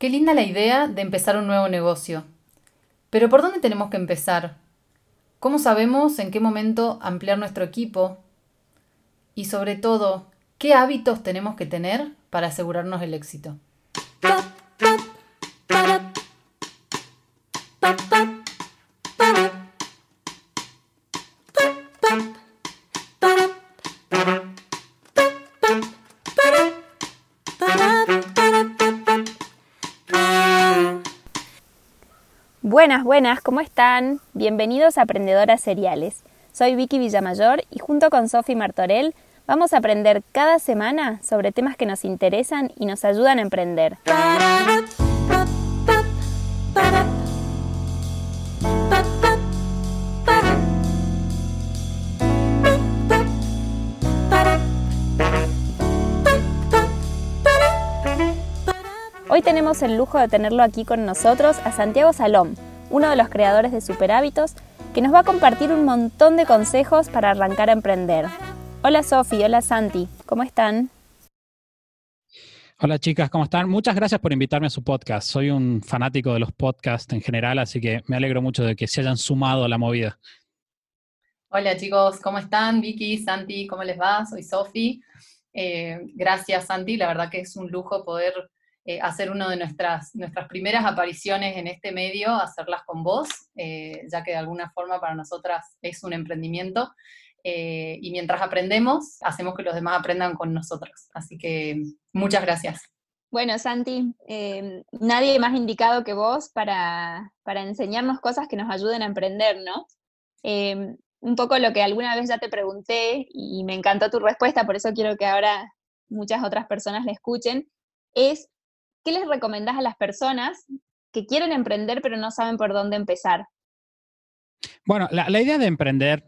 Qué linda la idea de empezar un nuevo negocio. Pero ¿por dónde tenemos que empezar? ¿Cómo sabemos en qué momento ampliar nuestro equipo? Y sobre todo, ¿qué hábitos tenemos que tener para asegurarnos el éxito? Buenas, buenas, ¿cómo están? Bienvenidos a Aprendedoras Seriales. Soy Vicky Villamayor y junto con Sofi Martorell vamos a aprender cada semana sobre temas que nos interesan y nos ayudan a emprender. Hoy tenemos el lujo de tenerlo aquí con nosotros a Santiago Salom, uno de los creadores de Super Hábitos, que nos va a compartir un montón de consejos para arrancar a emprender. Hola Sofi, hola Santi, ¿cómo están? Hola chicas, ¿cómo están? Muchas gracias por invitarme a su podcast. Soy un fanático de los podcasts en general, así que me alegro mucho de que se hayan sumado a la movida. Hola chicos, ¿cómo están? Vicky, Santi, ¿cómo les va? Soy Sofi. Eh, gracias Santi, la verdad que es un lujo poder eh, hacer una de nuestras, nuestras primeras apariciones en este medio, hacerlas con vos, eh, ya que de alguna forma para nosotras es un emprendimiento. Eh, y mientras aprendemos, hacemos que los demás aprendan con nosotros. Así que muchas gracias. Bueno, Santi, nadie más indicado que vos para, para, enseñarnos cosas que nos ayuden a emprender, ¿no? un poco lo que alguna vez ya te pregunté y me encantó tu respuesta, por eso quiero que ahora muchas otras personas la escuchen, es ¿qué les recomendás a las personas que quieren emprender pero no saben por dónde empezar? Bueno, la, idea de emprender,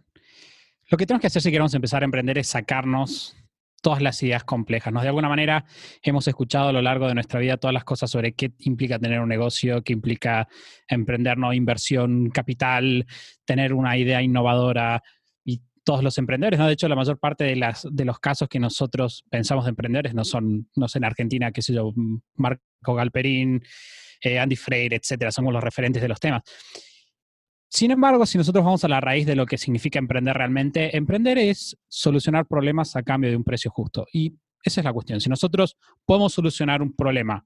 lo que tenemos que hacer si queremos empezar a emprender es sacarnos todas las ideas complejas. De alguna manera hemos escuchado a lo largo de nuestra vida todas las cosas sobre qué implica tener un negocio, qué implica emprender, ¿no? inversión, capital, tener una idea innovadora, todos los emprendedores, ¿no? De hecho, la mayor parte de, las, de los casos que nosotros pensamos de emprendedores no son, no sé, en Argentina, qué sé yo, Marco Galperín, eh, Andy Freire, etcétera, somos los referentes de los temas. Sin embargo, si nosotros vamos a la raíz de lo que significa emprender realmente, emprender es solucionar problemas a cambio de un precio justo. Y esa es la cuestión. Si nosotros podemos solucionar un problema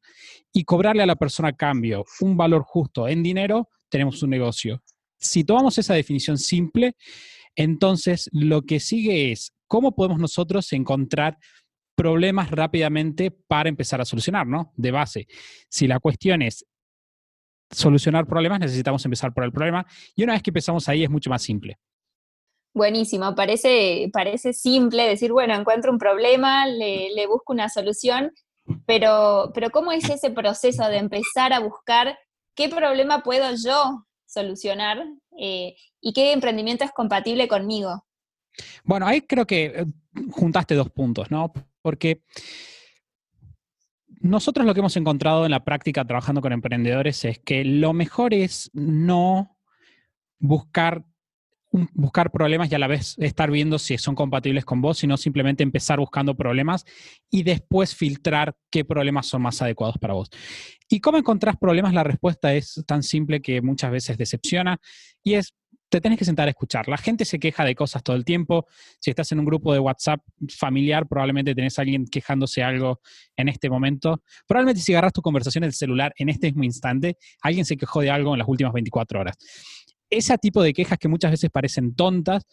y cobrarle a la persona a cambio un valor justo en dinero, tenemos un negocio. Si tomamos esa definición simple, entonces, lo que sigue es cómo podemos nosotros encontrar problemas rápidamente para empezar a solucionar, ¿no? De base. Si la cuestión es solucionar problemas, necesitamos empezar por el problema y una vez que empezamos ahí es mucho más simple. Buenísimo, parece, parece simple decir, bueno, encuentro un problema, le, busco una solución, pero, pero ¿cómo es ese proceso de empezar a buscar qué problema puedo yo solucionar eh, y qué emprendimiento es compatible conmigo. Bueno, ahí creo que eh, juntaste dos puntos, ¿no? Porque nosotros lo que hemos encontrado en la práctica trabajando con emprendedores es que lo mejor es no buscar buscar problemas y a la vez estar viendo si son compatibles con vos, sino simplemente empezar buscando problemas y después filtrar qué problemas son más adecuados para vos. ¿Y cómo encontrás problemas? La respuesta es tan simple que muchas veces decepciona y es te tenés que sentar a escuchar. La gente se queja de cosas todo el tiempo. Si estás en un grupo de WhatsApp familiar, probablemente tenés a alguien quejándose algo en este momento. Probablemente si agarras tu conversación en el celular en este mismo instante, alguien se quejó de algo en las últimas 24 horas ese tipo de quejas que muchas veces parecen tontas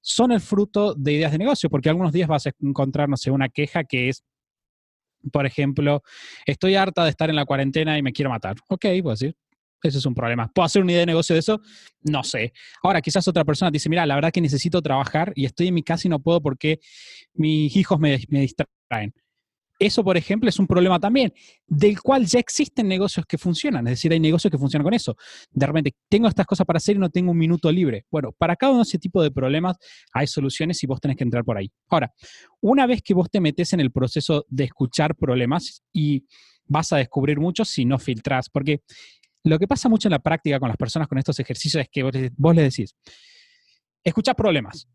son el fruto de ideas de negocio, porque algunos días vas a encontrar, no una queja que es, por ejemplo, estoy harta de estar en la cuarentena y me quiero matar. Ok, puedo decir, ese es un problema. ¿Puedo hacer una idea de negocio de eso? No sé. Ahora, quizás otra persona dice, mira, la verdad que necesito trabajar y estoy en mi casa y no puedo porque mis hijos me, me distraen. Eso, por ejemplo, es un problema también, del cual ya existen negocios que funcionan, es decir, hay negocios que funcionan con eso. De repente, tengo estas cosas para hacer y no tengo un minuto libre. Bueno, para cada uno de ese tipo de problemas hay soluciones y vos tenés que entrar por ahí. Ahora, una vez que vos te metes en el proceso de escuchar problemas y vas a descubrir muchos si no filtrás, porque lo que pasa mucho en la práctica con las personas con estos ejercicios es que vos, vos les decís, escucha problemas,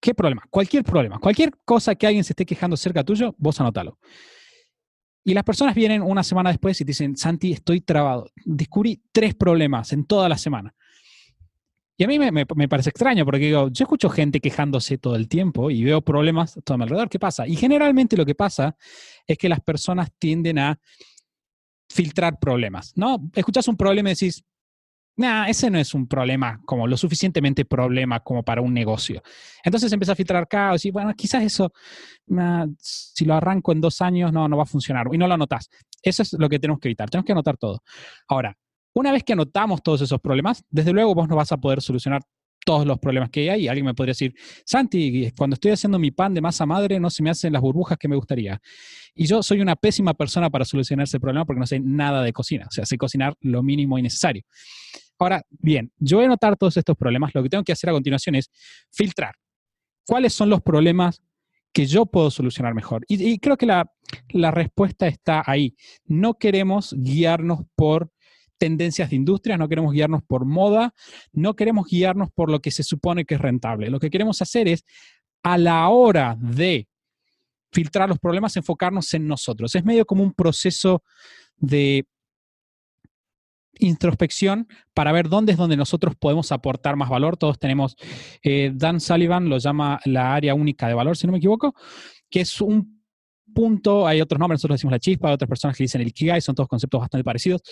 ¿Qué problema? Cualquier problema, cualquier cosa que alguien se esté quejando cerca tuyo, vos anótalo. Y las personas vienen una semana después y te dicen, Santi, estoy trabado. Descubrí tres problemas en toda la semana. Y a mí me, parece extraño porque digo, yo escucho gente quejándose todo el tiempo y veo problemas todo a mi alrededor. ¿Qué pasa? Y generalmente lo que pasa es que las personas tienden a filtrar problemas, ¿no? Escuchas un problema y decís, nah, ese no es un problema como lo suficientemente problema como para un negocio. Entonces empieza a filtrar caos y bueno, quizás eso, si lo arranco en dos años, no, no va a funcionar y no lo anotas. Eso es lo que tenemos que evitar, tenemos que anotar todo. Ahora, una vez que anotamos todos esos problemas, desde luego vos no vas a poder solucionar todos los problemas que hay. Alguien me podría decir, Santi, cuando estoy haciendo mi pan de masa madre no se me hacen las burbujas que me gustaría. Y yo soy una pésima persona para solucionar ese problema porque no sé nada de cocina. O sea, sé cocinar lo mínimo y necesario. Ahora, bien, yo voy a anotar todos estos problemas. Lo que tengo que hacer a continuación es filtrar. ¿Cuáles son los problemas que yo puedo solucionar mejor? Y, creo que la, la respuesta está ahí. No queremos guiarnos por tendencias de industria, no queremos guiarnos por moda, no queremos guiarnos por lo que se supone que es rentable. Lo que queremos hacer es, a la hora de filtrar los problemas, enfocarnos en nosotros. Es medio como un proceso de introspección para ver dónde es donde nosotros podemos aportar más valor. Todos tenemos, eh, Dan Sullivan lo llama la área única de valor, si no me equivoco, que es un punto, hay otros nombres, nosotros decimos la chispa, hay otras personas que dicen el Ikigai, son todos conceptos bastante parecidos,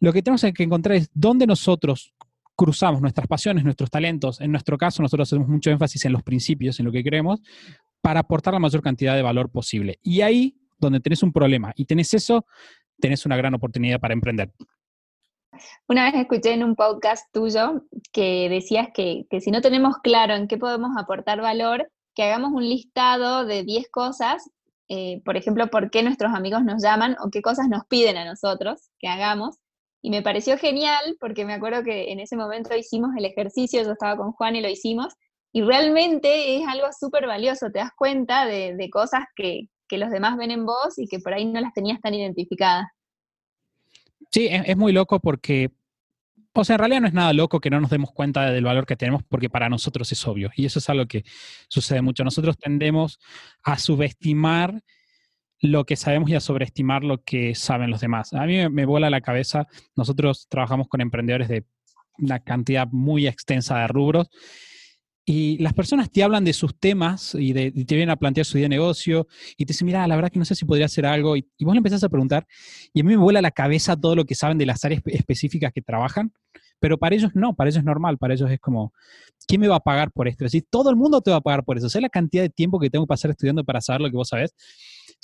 lo que tenemos que encontrar es dónde nosotros cruzamos nuestras pasiones, nuestros talentos. En nuestro caso, nosotros hacemos mucho énfasis en los principios, en lo que creemos, para aportar la mayor cantidad de valor posible. Y ahí, donde tenés un problema y tenés eso, tenés una gran oportunidad para emprender. Una vez escuché en un podcast tuyo que decías que, si no tenemos claro en qué podemos aportar valor, que hagamos un listado de 10 cosas, eh, por ejemplo, por qué nuestros amigos nos llaman o qué cosas nos piden a nosotros que hagamos, y me pareció genial porque me acuerdo que en ese momento hicimos el ejercicio, yo estaba con Juan y lo hicimos, y realmente es algo súper valioso, te das cuenta de, cosas que, los demás ven en vos y que por ahí no las tenías tan identificadas. Sí, es, muy loco porque, o sea, en realidad no es nada loco que no nos demos cuenta del valor que tenemos porque para nosotros es obvio. Y eso es algo que sucede mucho. Nosotros tendemos a subestimar lo que sabemos y a sobreestimar lo que saben los demás. A mí me, vuela la cabeza, nosotros trabajamos con emprendedores de una cantidad muy extensa de rubros y las personas te hablan de sus temas y, te vienen a plantear su idea de negocio y te dicen, mira, la verdad que no sé si podría hacer algo. Y, vos le empezás a preguntar y a mí me vuela la cabeza todo lo que saben de las áreas específicas que trabajan, pero para ellos no, para ellos es normal, para ellos es como, ¿quién me va a pagar por esto? Es decir, todo el mundo te va a pagar por eso. O la cantidad de tiempo que tengo que pasar estudiando para saber lo que vos sabés.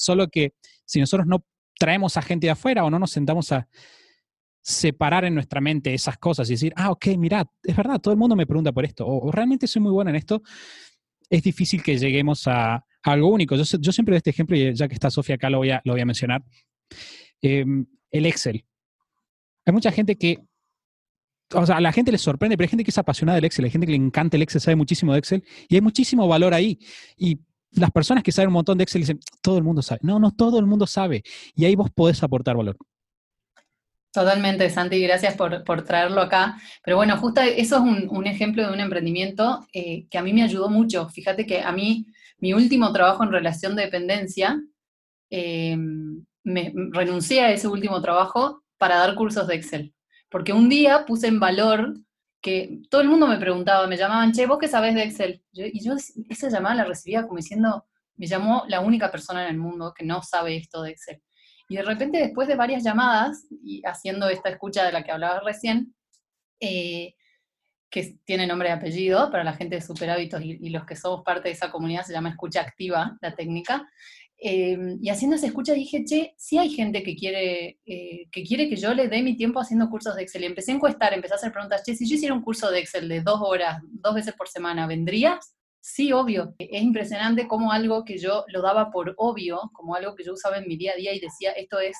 Solo que si nosotros no traemos a gente de afuera o no nos sentamos a separar en nuestra mente esas cosas y decir, ah, ok, mirad, es verdad, todo el mundo me pregunta por esto, o, realmente soy muy bueno en esto, es difícil que lleguemos a, algo único. Yo, siempre doy este ejemplo, y ya que está Sofía acá lo voy a, lo voy a mencionar. Em, el Excel. Hay mucha gente que, o sea, a la gente le sorprende, pero hay gente que es apasionada del Excel, hay gente que le encanta el Excel, sabe muchísimo de Excel, y hay muchísimo valor ahí. Y las personas que saben un montón de Excel dicen, todo el mundo sabe. No, no todo el mundo sabe. Y ahí vos podés aportar valor. Totalmente, Santi, gracias por, traerlo acá. Pero bueno, justo eso es un, ejemplo de un emprendimiento eh, que a mí me ayudó mucho. Fíjate que a mí, mi último trabajo en relación de dependencia, eh, me, renuncié a ese último trabajo para dar cursos de Excel. Porque un día puse en valor que todo el mundo me preguntaba, me llamaban, che, ¿vos qué sabés de Excel? y yo esa llamada la recibía como diciendo, me llamó la única persona en el mundo que no sabe esto de Excel. Y de repente, después de varias llamadas, y haciendo esta escucha de la que hablaba recién, eh, que tiene nombre y apellido para la gente de Superhábitos y, y, los que somos parte de esa comunidad, se llama escucha activa, la técnica, Em, y haciendo esa escucha dije, che, sí hay gente que quiere, eh, que quiere que yo le dé mi tiempo haciendo cursos de Excel. Y empecé a encuestar, empecé a hacer preguntas, che, si yo hiciera un curso de Excel de dos horas, dos veces por semana, ¿vendrías? Sí, obvio. Es impresionante cómo algo que yo lo daba por obvio, como algo que yo usaba en mi día a día y decía, esto es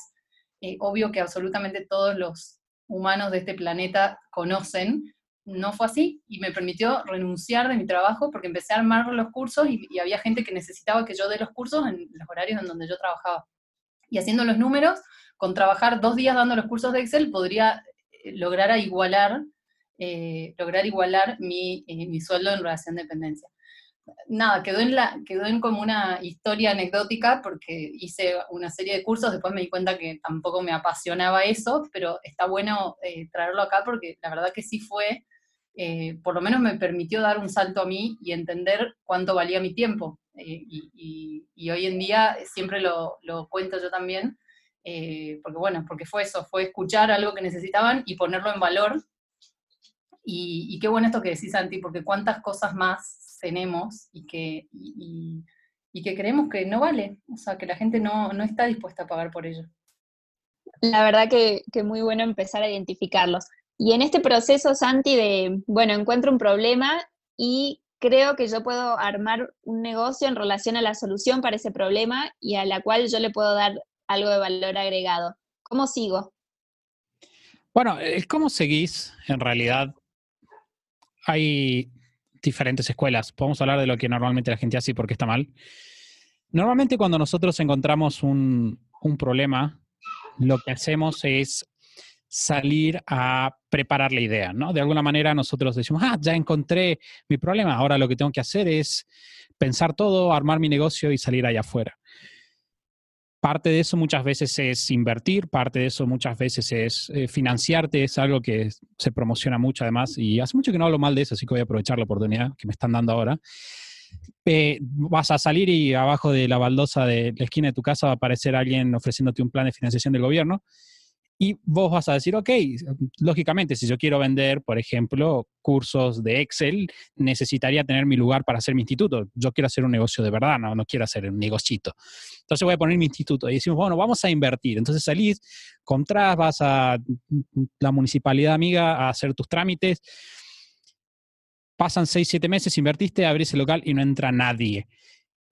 eh, obvio que absolutamente todos los humanos de este planeta conocen, no fue así y me permitió renunciar de mi trabajo porque empecé a armar los cursos y, había gente que necesitaba que yo dé los cursos en los horarios en donde yo trabajaba. Y haciendo los números, con trabajar dos días dando los cursos de Excel, podría eh, lograr igualar, eh, lograr igualar mi, eh, mi, sueldo en relación de dependencia. nada, quedó en, la, quedó en como una historia anecdótica porque hice una serie de cursos, después me di cuenta que tampoco me apasionaba eso, pero está bueno eh, traerlo acá porque la verdad que sí fue, eh, por lo menos me permitió dar un salto a mí y entender cuánto valía mi tiempo. Eh, y, hoy en día siempre lo, cuento yo también, porque bueno, porque fue eso, fue escuchar algo que necesitaban y ponerlo en valor. Y, qué bueno esto que decís, Santi, porque cuántas cosas más tenemos y que, y, que creemos que no vale, o sea, que la gente no, está dispuesta a pagar por ello. La verdad que, que muy bueno empezar a identificarlos. Y en este proceso, Santi, de, bueno, encuentro un problema y creo que yo puedo armar un negocio en relación a la solución para ese problema y a la cual yo le puedo dar algo de valor agregado. ¿Cómo sigo? Bueno, ¿cómo seguís? En realidad, hay diferentes escuelas. Podemos hablar de lo que normalmente la gente hace y por qué está mal. Normalmente cuando nosotros encontramos un, problema, lo que hacemos es salir a preparar la idea, ¿no? De alguna manera nosotros decimos, ah, ya encontré mi problema, ahora lo que tengo que hacer es pensar todo, armar mi negocio y salir allá afuera. Parte de eso muchas veces es invertir, parte de eso muchas veces es eh, financiarte, es algo que se promociona mucho además y hace mucho que no hablo mal de eso, así que voy a aprovechar la oportunidad que me están dando ahora. Eh, vas a salir y abajo de la baldosa de la esquina de tu casa va a aparecer alguien ofreciéndote un plan de financiación del gobierno y vos vas a decir, ok, lógicamente, si yo quiero vender, por ejemplo, cursos de Excel, necesitaría tener mi lugar para hacer mi instituto. Yo quiero hacer un negocio de verdad, no, no quiero hacer un negocito. Entonces voy a poner mi instituto y decimos, bueno, vamos a invertir. Entonces salís, contras, vas a la municipalidad amiga a hacer tus trámites. Pasan seis, siete meses, invertiste, abrís el local y no entra nadie.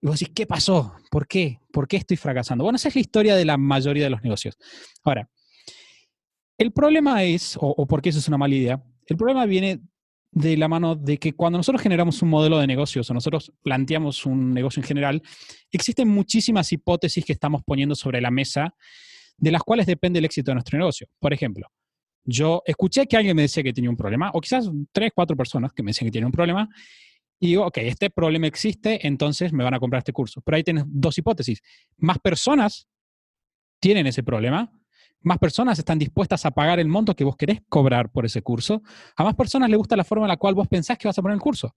Y vos decís, ¿qué pasó? ¿Por qué? ¿Por qué estoy fracasando? Bueno, esa es la historia de la mayoría de los negocios. Ahora, el problema es, o, porque eso es una mala idea, el problema viene de la mano de que cuando nosotros generamos un modelo de negocios o nosotros planteamos un negocio en general, existen muchísimas hipótesis que estamos poniendo sobre la mesa de las cuales depende el éxito de nuestro negocio. Por ejemplo, yo escuché que alguien me decía que tenía un problema, o quizás tres, cuatro personas que me decían que tienen un problema, y digo, ok, este problema existe, entonces me van a comprar este curso. Pero ahí tienes dos hipótesis. Más personas tienen ese problema más personas están dispuestas a pagar el monto que vos querés cobrar por ese curso, a más personas les gusta la forma en la cual vos pensás que vas a poner el curso.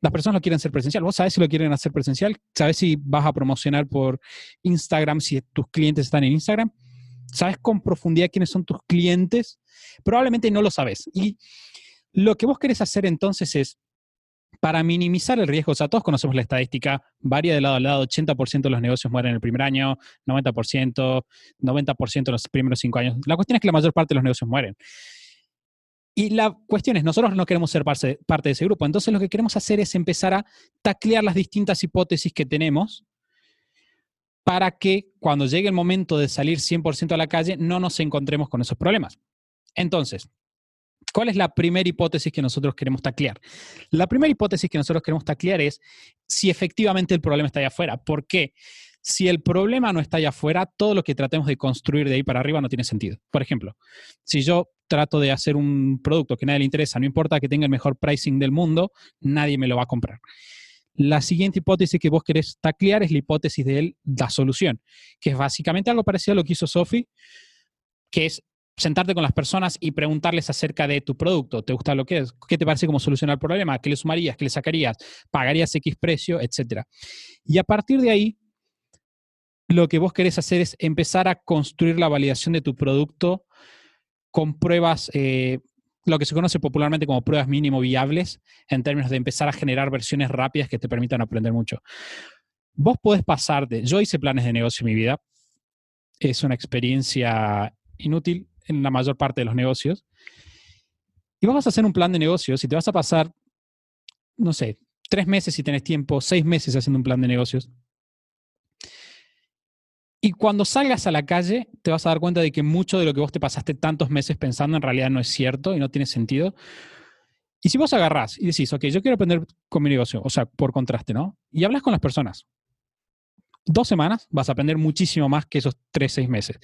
Las personas lo quieren hacer presencial. Vos sabés si lo quieren hacer presencial, sabés si vas a promocionar por Instagram, si tus clientes están en Instagram, sabes con profundidad quiénes son tus clientes. Probablemente no lo sabes. Y lo que vos querés hacer entonces es para minimizar el riesgo, o sea, todos conocemos la estadística, varía de lado a lado, 80% de los negocios mueren en el primer año, 90%, 90% en los primeros cinco años. La cuestión es que la mayor parte de los negocios mueren. Y la cuestión es, nosotros no queremos ser parte, de ese grupo, entonces lo que queremos hacer es empezar a taclear las distintas hipótesis que tenemos para que cuando llegue el momento de salir 100% a la calle no nos encontremos con esos problemas. Entonces, ¿Cuál es la primera hipótesis que nosotros queremos taclear? La primera hipótesis que nosotros queremos taclear es si efectivamente el problema está allá afuera. ¿Por qué? Si el problema no está allá afuera, todo lo que tratemos de construir de ahí para arriba no tiene sentido. Por ejemplo, si yo trato de hacer un producto que a nadie le interesa, no importa que tenga el mejor pricing del mundo, nadie me lo va a comprar. La siguiente hipótesis que vos querés taclear es la hipótesis de la solución, que es básicamente algo parecido a lo que hizo Sophie, que es sentarte con las personas y preguntarles acerca de tu producto. ¿Te gusta lo que es? ¿Qué te parece como solucionar el problema? ¿Qué le sumarías? ¿Qué le sacarías? ¿Pagarías X precio? Etcétera. Y a partir de ahí, lo que vos querés hacer es empezar a construir la validación de tu producto con pruebas, eh, lo que se conoce popularmente como pruebas mínimo viables, en términos de empezar a generar versiones rápidas que te permitan aprender mucho. Vos podés pasar de, yo hice planes de negocio en mi vida, es una experiencia inútil, en la mayor parte de los negocios. Y vamos a hacer un plan de negocios y te vas a pasar, no sé, tres meses si tienes tiempo, seis meses haciendo un plan de negocios. Y cuando salgas a la calle, te vas a dar cuenta de que mucho de lo que vos te pasaste tantos meses pensando en realidad no es cierto y no tiene sentido. Y si vos agarrás y decís, ok, yo quiero aprender con mi negocio, o sea, por contraste, ¿no? Y hablas con las personas. Dos semanas vas a aprender muchísimo más que esos tres, seis meses.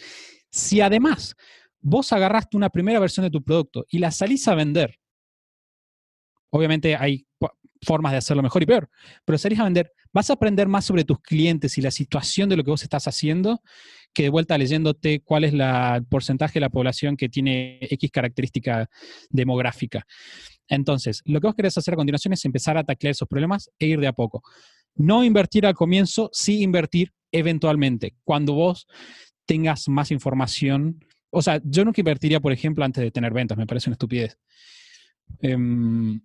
Si además vos agarraste una primera versión de tu producto y la salís a vender, obviamente hay formas de hacerlo mejor y peor, pero salís a vender, vas a aprender más sobre tus clientes y la situación de lo que vos estás haciendo que de vuelta leyéndote cuál es la, el porcentaje de la población que tiene X característica demográfica. Entonces, lo que vos querés hacer a continuación es empezar a taclear esos problemas e ir de a poco. No invertir al comienzo, sí invertir eventualmente, cuando vos tengas más información. O sea, yo nunca invertiría, por ejemplo, antes de tener ventas, me parece una estupidez. Em,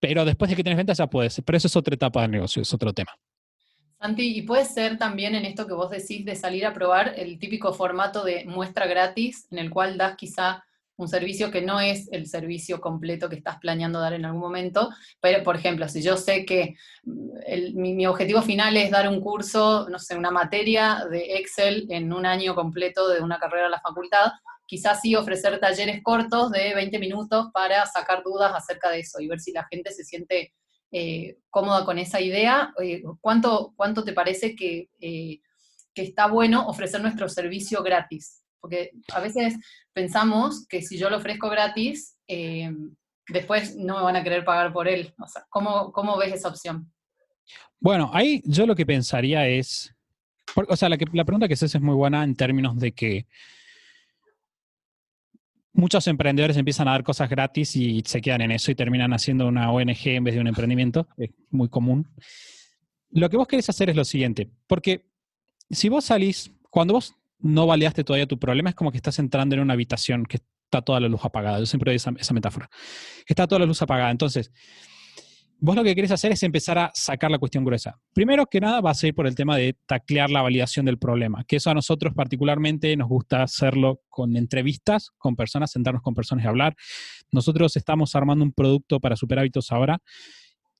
pero después de que tienes ventas ya puedes, pero eso es otra etapa del negocio, es otro tema. Santi, y puede ser también en esto que vos decís de salir a probar el típico formato de muestra gratis, en el cual das quizá un servicio que no es el servicio completo que estás planeando dar en algún momento, pero por ejemplo, si yo sé que mm, mi, objetivo final es dar un curso, no sé, una materia de Excel en un año completo de una carrera a la facultad, quizás sí ofrecer talleres cortos de 20 minutos para sacar dudas acerca de eso y ver si la gente se siente eh, cómoda con esa idea. Eh, ¿cuánto, ¿Cuánto te parece que, eh, que está bueno ofrecer nuestro servicio gratis? Porque a veces pensamos que si yo lo ofrezco gratis, después no me van a querer pagar por él. O sea, ¿cómo, ¿cómo, ves esa opción? Bueno, ahí yo lo que pensaría es, o sea, la, la pregunta que haces es muy buena en términos de que muchos emprendedores empiezan a dar cosas gratis y se quedan en eso y terminan haciendo una ONG en vez de un emprendimiento. Es muy común. Lo que vos querés hacer es lo siguiente, porque si vos salís, cuando vos no validaste todavía tu problema, es como que estás entrando en una habitación que está toda la luz apagada. Yo siempre doy esa, metáfora. Está toda la luz apagada. Entonces, vos lo que querés hacer es empezar a sacar la cuestión gruesa. Primero que nada va a ser por el tema de taclear la validación del problema, que eso a nosotros particularmente nos gusta hacerlo con entrevistas, con personas, sentarnos con personas y hablar. Nosotros estamos armando un producto para super hábitos ahora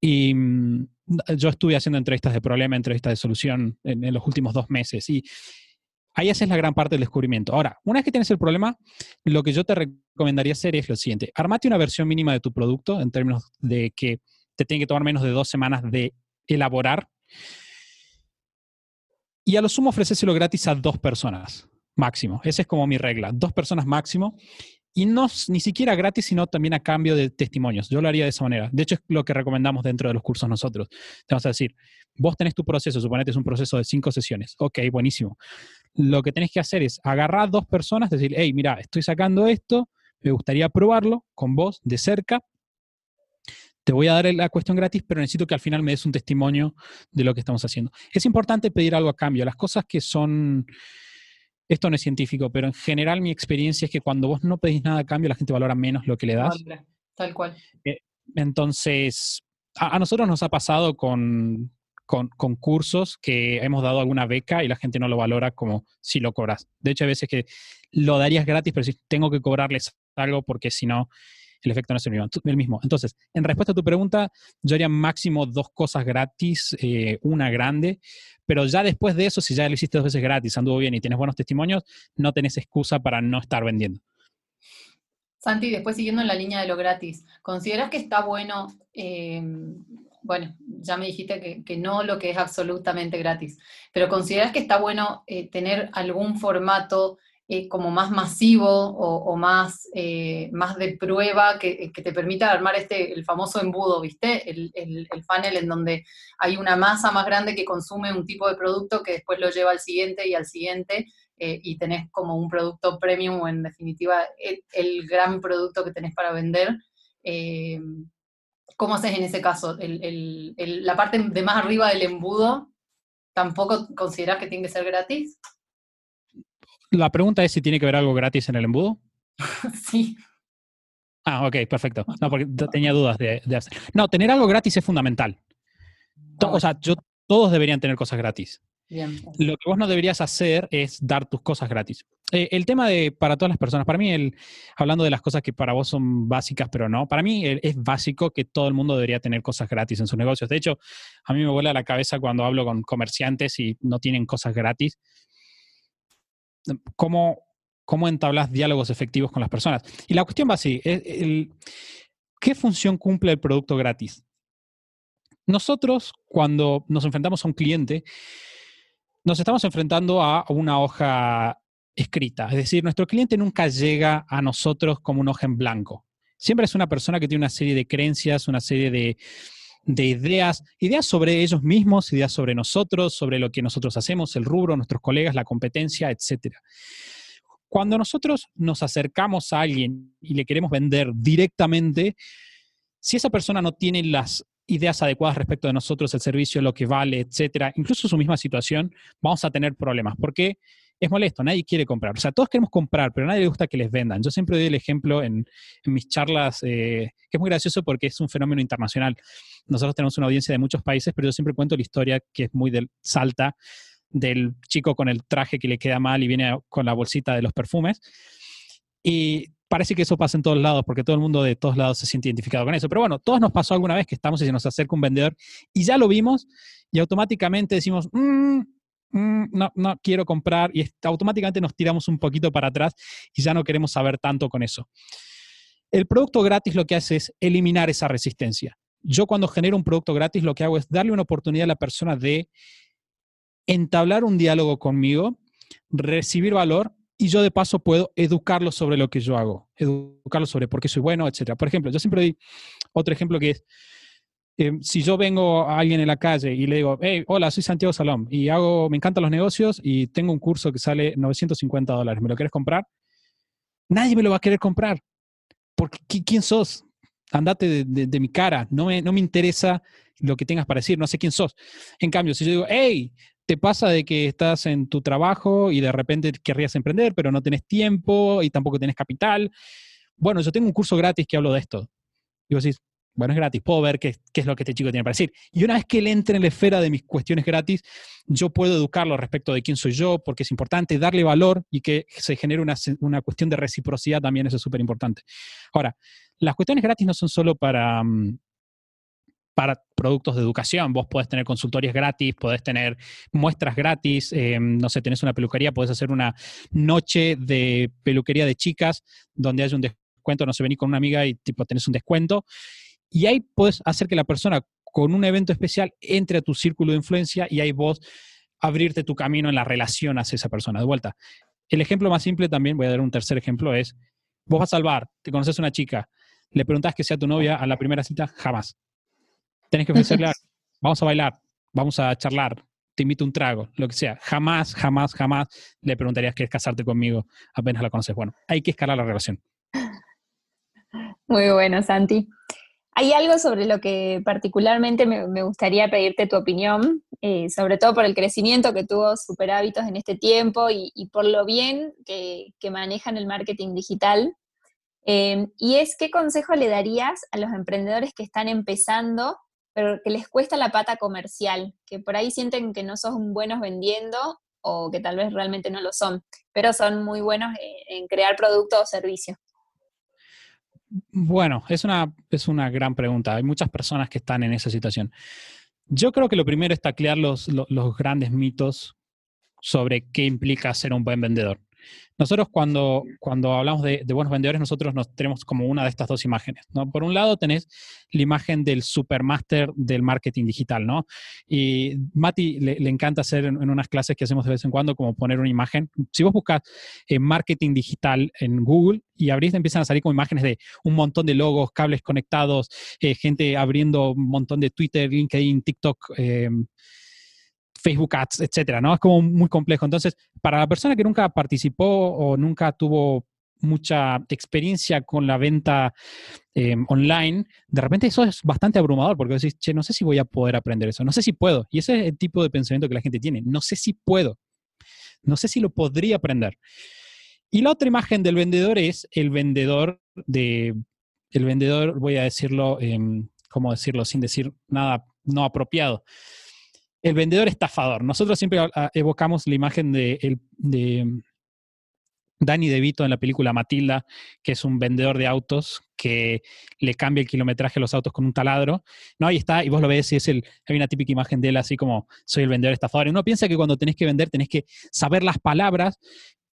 y mm, yo estuve haciendo entrevistas de problema, entrevistas de solución en, en los últimos dos meses y ahí haces la gran parte del descubrimiento. Ahora, una vez que tienes el problema, lo que yo te recomendaría hacer es lo siguiente, armate una versión mínima de tu producto en términos de que te tiene que tomar menos de dos semanas de elaborar. Y a lo sumo ofrecéselo gratis a dos personas máximo. Esa es como mi regla, dos personas máximo. Y no ni siquiera gratis, sino también a cambio de testimonios. Yo lo haría de esa manera. De hecho, es lo que recomendamos dentro de los cursos nosotros. Te vamos a decir, vos tenés tu proceso, suponete es un proceso de cinco sesiones. Ok, buenísimo. Lo que tenés que hacer es agarrar dos personas, decir, hey, mira, estoy sacando esto, me gustaría probarlo con vos de cerca te voy a dar la cuestión gratis, pero necesito que al final me des un testimonio de lo que estamos haciendo. Es importante pedir algo a cambio. Las cosas que son, esto no es científico, pero en general mi experiencia es que cuando vos no pedís nada a cambio, la gente valora menos lo que le das. Tal cual. Eh, entonces, a, nosotros nos ha pasado con, con, cursos que hemos dado alguna beca y la gente no lo valora como si lo cobras. De hecho, hay veces que lo darías gratis, pero si tengo que cobrarles algo porque si no, el efecto no es el mismo. Entonces, en respuesta a tu pregunta, yo haría máximo dos cosas gratis, eh, una grande, pero ya después de eso, si ya lo hiciste dos veces gratis, anduvo bien y tienes buenos testimonios, no tenés excusa para no estar vendiendo. Santi, después siguiendo en la línea de lo gratis, ¿consideras que está bueno, eh, bueno, ya me dijiste que, no lo que es absolutamente gratis, pero ¿consideras que está bueno eh, tener algún formato eh, como más masivo o, más, eh, más de prueba que, te permita armar este, el famoso embudo, ¿viste? El, el, funnel en donde hay una masa más grande que consume un tipo de producto que después lo lleva al siguiente y al siguiente y tenés como un producto premium o en definitiva el, gran producto que tenés para vender. ¿Cómo haces en ese caso? ¿La parte de más arriba del embudo tampoco consideras que tiene que ser gratis? La pregunta es si tiene que haber algo gratis en el embudo. sí. Ah, ok, perfecto. No, porque tenía dudas de, hacer. No, tener algo gratis es fundamental. o sea, yo, todos deberían tener cosas gratis. Lo que vos no deberías hacer es dar tus cosas gratis. Eh, el tema de para todas las personas, para mí, el, hablando de las cosas que para vos son básicas, pero no, para mí es básico que todo el mundo debería tener cosas gratis en sus negocios. De hecho, a mí me vuela la cabeza cuando hablo con comerciantes y no tienen cosas gratis cómo, cómo entablas diálogos efectivos con las personas. Y la cuestión va así, eh, ¿qué función cumple el producto gratis? Nosotros, cuando nos enfrentamos a un cliente, nos estamos enfrentando a una hoja escrita. Es decir, nuestro cliente nunca llega a nosotros como una hoja en blanco. Siempre es una persona que tiene una serie de creencias, una serie de, de ideas, ideas sobre ellos mismos, ideas sobre nosotros, sobre lo que nosotros hacemos, el rubro, nuestros colegas, la competencia, etc. Cuando nosotros nos acercamos a alguien y le queremos vender directamente, si esa persona no tiene las ideas adecuadas respecto de nosotros, el servicio, lo que vale, etcétera, incluso su misma situación, vamos a tener problemas. Porque es molesto, nadie quiere comprar. O sea, todos queremos comprar, pero a nadie le gusta que les vendan. Yo siempre doy el ejemplo en, mis charlas, eh, que es muy gracioso porque es un fenómeno internacional. Nosotros tenemos una audiencia de muchos países, pero yo siempre cuento la historia que es muy del salta del chico con el traje que le queda mal y viene con la bolsita de los perfumes. Y parece que eso pasa en todos lados, porque todo el mundo de todos lados se siente identificado con eso. Pero bueno, todos nos pasó alguna vez que estamos y se nos acerca un vendedor y ya lo vimos y automáticamente decimos, mm, mm, no, no quiero comprar y automáticamente nos tiramos un poquito para atrás y ya no queremos saber tanto con eso. El producto gratis lo que hace es eliminar esa resistencia. Yo cuando genero un producto gratis lo que hago es darle una oportunidad a la persona de entablar un diálogo conmigo, recibir valor y yo de paso puedo educarlo sobre lo que yo hago, educarlo sobre por qué soy bueno, etc. Por ejemplo, yo siempre doy otro ejemplo que es, em, si yo vengo a alguien en la calle y le digo, hey, hola, soy Santiago Salom y hago, me encantan los negocios y tengo un curso que sale 950 dólares, ¿me lo quieres comprar? Nadie me lo va a querer comprar. Porque ¿quién sos? Andate de, mi cara, no me, no me interesa lo que tengas para decir, no sé quién sos. En cambio, si yo digo, hey, te pasa de que estás en tu trabajo y de repente querrías emprender, pero no tenés tiempo y tampoco tenés capital. Bueno, yo tengo un curso gratis que hablo de esto. Y vos decís, bueno, es gratis, puedo ver qué, qué, es lo que este chico tiene para decir. Y una vez que él entre en la esfera de mis cuestiones gratis, yo puedo educarlo respecto de quién soy yo, porque es importante darle valor y que se genere una, una cuestión de reciprocidad también, eso es súper importante. Ahora, las cuestiones gratis no son solo para, mm, para productos de educación. Vos podés tener consultorias gratis, podés tener muestras gratis, eh, no sé, tenés una peluquería, podés hacer una noche de peluquería de chicas donde haya un descuento, no sé, venís con una amiga y tipo tenés un descuento. Y ahí puedes hacer que la persona con un evento especial entre a tu círculo de influencia y ahí vos abrirte tu camino en la relación hacia esa persona. De vuelta, el ejemplo más simple también, voy a dar un tercer ejemplo, es, vos vas al bar, te conoces a una chica, le preguntas que sea tu novia a la primera cita, jamás tenés que ofrecerle, vamos a bailar, vamos a charlar, te invito un trago, lo que sea. Jamás, jamás, jamás le preguntarías, ¿quieres casarte conmigo? Apenas la conoces. Bueno, hay que escalar la relación. Muy bueno, Santi. Hay algo sobre lo que particularmente me, gustaría pedirte tu opinión, eh, sobre todo por el crecimiento que tuvo Super Hábitos en este tiempo y, por lo bien que, manejan el marketing digital. Eh, y es, ¿qué consejo le darías a los emprendedores que están empezando pero que les cuesta la pata comercial, que por ahí sienten que no son buenos vendiendo o que tal vez realmente no lo son, pero son muy buenos en crear producto o servicio. Bueno, es una, es una gran pregunta. Hay muchas personas que están en esa situación. Yo creo que lo primero es taclear los, los grandes mitos sobre qué implica ser un buen vendedor. Nosotros cuando, cuando hablamos de, buenos vendedores, nosotros nos tenemos como una de estas dos imágenes. ¿no? Por un lado tenés la imagen del supermaster del marketing digital, ¿no? Y Mati le, encanta hacer en, unas clases que hacemos de vez en cuando como poner una imagen. Si vos buscas eh, marketing digital en Google y abrís, empiezan a salir como imágenes de un montón de logos, cables conectados, eh, gente abriendo un montón de Twitter, LinkedIn, TikTok. Eh, Facebook Ads, etcétera, ¿no? Es como muy complejo. Entonces, para la persona que nunca participó o nunca tuvo mucha experiencia con la venta eh, online, de repente eso es bastante abrumador porque decís, che, no sé si voy a poder aprender eso, no sé si puedo. Y ese es el tipo de pensamiento que la gente tiene, no sé si puedo, no sé si lo podría aprender. Y la otra imagen del vendedor es el vendedor de, el vendedor, voy a decirlo, eh, ¿cómo decirlo? Sin decir nada no apropiado el vendedor estafador. Nosotros siempre evocamos la imagen de, de Danny DeVito en la película Matilda, que es un vendedor de autos que le cambia el kilometraje a los autos con un taladro. No, ahí está, y vos lo ves y es el, hay una típica imagen de él así como soy el vendedor estafador. Y uno piensa que cuando tenés que vender tenés que saber las palabras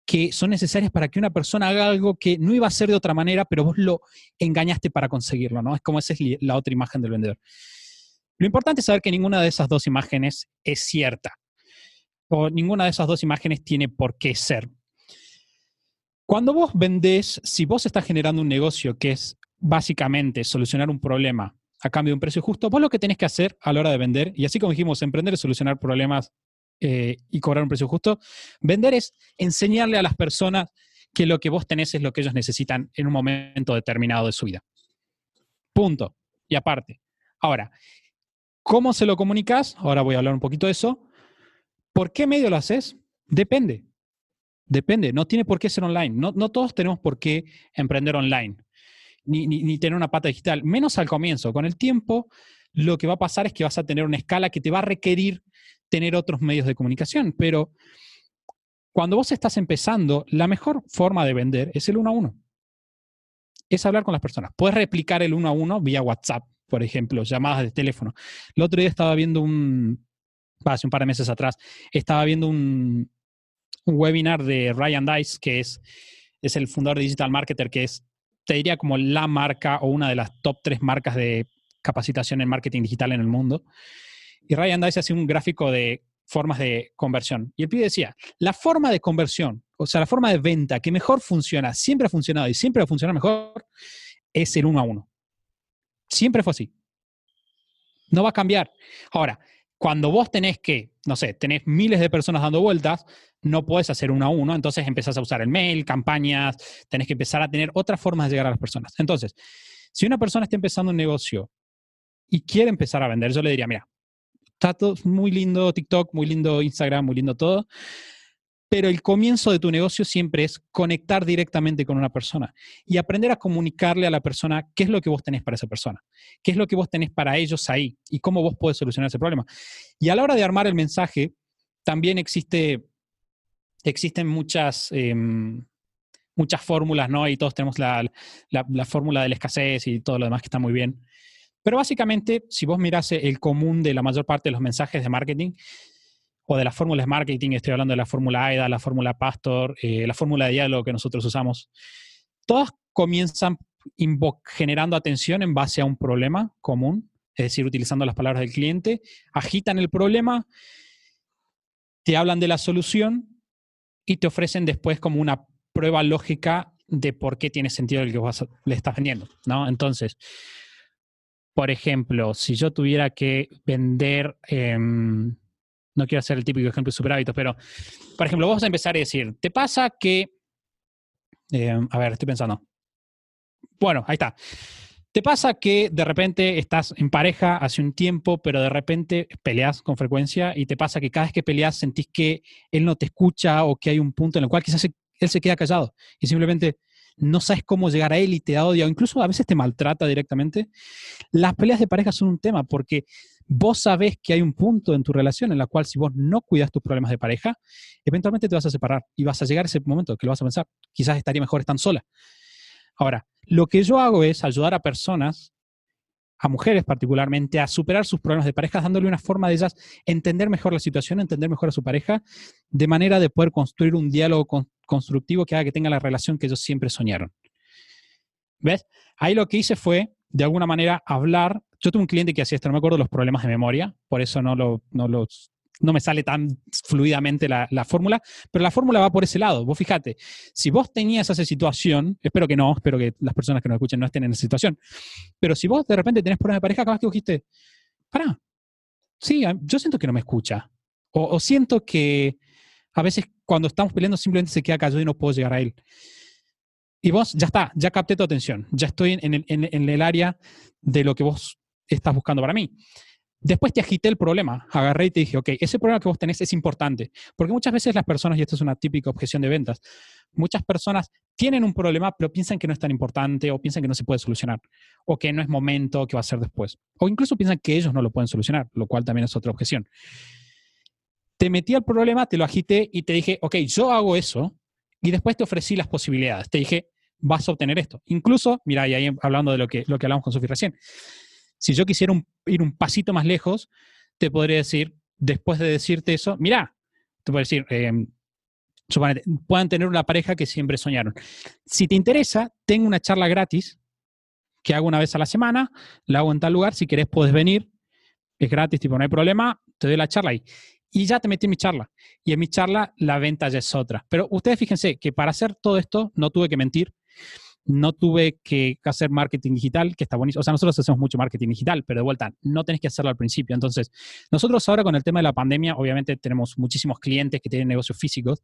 que son necesarias para que una persona haga algo que no iba a hacer de otra manera, pero vos lo engañaste para conseguirlo, ¿no? Es como esa es la otra imagen del vendedor. Lo importante es saber que ninguna de esas dos imágenes es cierta o ninguna de esas dos imágenes tiene por qué ser. Cuando vos vendés, si vos estás generando un negocio que es básicamente solucionar un problema a cambio de un precio justo. Vos lo que tenés que hacer a la hora de vender, y así como dijimos, emprender es solucionar problemas eh, y cobrar un precio justo, vender es enseñarle a las personas que lo que vos tenés es lo que ellos necesitan en un momento determinado de su vida. Punto. Y aparte. Ahora, ¿cómo se lo comunicas? Ahora voy a hablar un poquito de eso. ¿Por qué medio lo haces? Depende. Depende. No tiene por qué ser online. No, todos tenemos por qué emprender online ni, tener una pata digital, menos al comienzo. Con el tiempo, lo que va a pasar es que vas a tener una escala que te va a requerir tener otros medios de comunicación, pero cuando vos estás empezando, la mejor forma de vender es el uno a uno. Es hablar con las personas. Puedes replicar el uno a uno vía WhatsApp, por ejemplo, llamadas de teléfono. El otro día estaba viendo un, hace un par de meses atrás, estaba viendo un, webinar de Ryan Dice, que es, es el fundador de Digital Marketer, que es te diría como la marca o una de las top tres marcas de capacitación en marketing digital en el mundo. Y Ryan Dice hacía un gráfico de formas de conversión. Y el pibe decía, la forma de conversión, o sea, la forma de venta que mejor funciona, siempre ha funcionado y siempre va a funcionar mejor, es el uno a uno. Siempre fue así. No va a cambiar. Ahora, cuando vos tenés que, no sé, tenés miles de personas dando vueltas, no puedes hacer uno a uno, entonces empezás a usar el mail, campañas, tenés que empezar a tener otras formas de llegar a las personas. Entonces, si una persona está empezando un negocio y quiere empezar a vender, yo le diría, mira, está todo muy lindo TikTok, muy lindo Instagram, muy lindo todo, pero el comienzo de tu negocio siempre es conectar directamente con una persona y aprender a comunicarle a la persona qué es lo que vos tenés para esa persona, qué es lo que vos tenés para ellos ahí y cómo vos podés solucionar ese problema. Y a la hora de armar el mensaje, también existe, existen muchas, em, muchas fórmulas, ¿no? Y todos tenemos la, la fórmula de la escasez y todo lo demás que está muy bien. Pero básicamente, si vos mirás el común de la mayor parte de los mensajes de marketing, o de las fórmulas marketing, estoy hablando de la fórmula AIDA, la fórmula Pastor, eh, la fórmula de diálogo que nosotros usamos, todas comienzan generando atención en base a un problema común, es decir, utilizando las palabras del cliente, agitan el problema, te hablan de la solución y te ofrecen después como una prueba lógica de por qué tiene sentido el que le estás vendiendo, ¿no? Entonces, por ejemplo, si yo tuviera que vender... Em, no quiero hacer el típico ejemplo de super hábitos, pero, por ejemplo, vamos a empezar a decir, ¿te pasa que, eh, a ver, estoy pensando. Bueno, ahí está. ¿Te pasa que de repente estás en pareja hace un tiempo, pero de repente peleas con frecuencia y te pasa que cada vez que peleas sentís que él no te escucha o que hay un punto en el cual quizás él se queda callado y simplemente no sabes cómo llegar a él y te da odio, o incluso a veces te maltrata directamente? Las peleas de pareja son un tema porque vos sabés que hay un punto en tu relación en la cual si vos no cuidas tus problemas de pareja, eventualmente te vas a separar y vas a llegar a ese momento que lo vas a pensar, quizás estaría mejor estar sola. Ahora, lo que yo hago es ayudar a personas, a mujeres particularmente, a superar sus problemas de pareja, dándole una forma de ellas entender mejor la situación, entender mejor a su pareja, de manera de poder construir un diálogo constructivo que haga que tenga la relación que ellos siempre soñaron. ¿Ves? Ahí lo que hice fue, de alguna manera, hablar yo tuve un cliente que hacía esto, no me acuerdo los problemas de memoria, por eso no, lo, no, me sale tan fluidamente la, la fórmula, pero la fórmula va por ese lado. Vos fíjate, si vos tenías esa situación, espero que no, espero que las personas que nos escuchen no estén en esa situación, pero si vos de repente tenés problemas de pareja, acabas que dijiste, pará, sí, yo siento que no me escucha, o siento que a veces cuando estamos peleando simplemente se queda callado y no puedo llegar a él. Y vos, ya está, ya capté tu atención, ya estoy en el, en, en el área de lo que vos estás buscando para mí. Después te agité el problema, agarré y te dije, ok, ese problema que vos tenés es importante, porque muchas veces las personas, y esto es una típica objeción de ventas, muchas personas tienen un problema, pero piensan que no es tan importante o piensan que no se puede solucionar, o que no es momento, que va a ser después, o incluso piensan que ellos no lo pueden solucionar, lo cual también es otra objeción. Te metí al problema, te lo agité y te dije, ok, yo hago eso, y después te ofrecí las posibilidades. Te dije, vas a obtener esto. Incluso, mira, y ahí hablando de lo que, lo que hablamos con Sofía recién, si yo quisiera ir un pasito más lejos, te podría decir, después de decirte eso, mira, te puedo decir, eh, puedan tener una pareja que siempre soñaron. Si te interesa, tengo una charla gratis que hago una vez a la semana, la hago en tal lugar, si querés puedes venir, es gratis, tipo, no hay problema, te doy la charla ahí. Y ya te metí en mi charla. Y en mi charla la venta ya es otra. Pero ustedes fíjense que para hacer todo esto no tuve que mentir. no tuve que hacer marketing digital, que está buenísimo. O sea, nosotros hacemos mucho marketing digital, pero de vuelta, no tenés que hacerlo al principio. Entonces, nosotros ahora con el tema de la pandemia, obviamente tenemos muchísimos clientes que tienen negocios físicos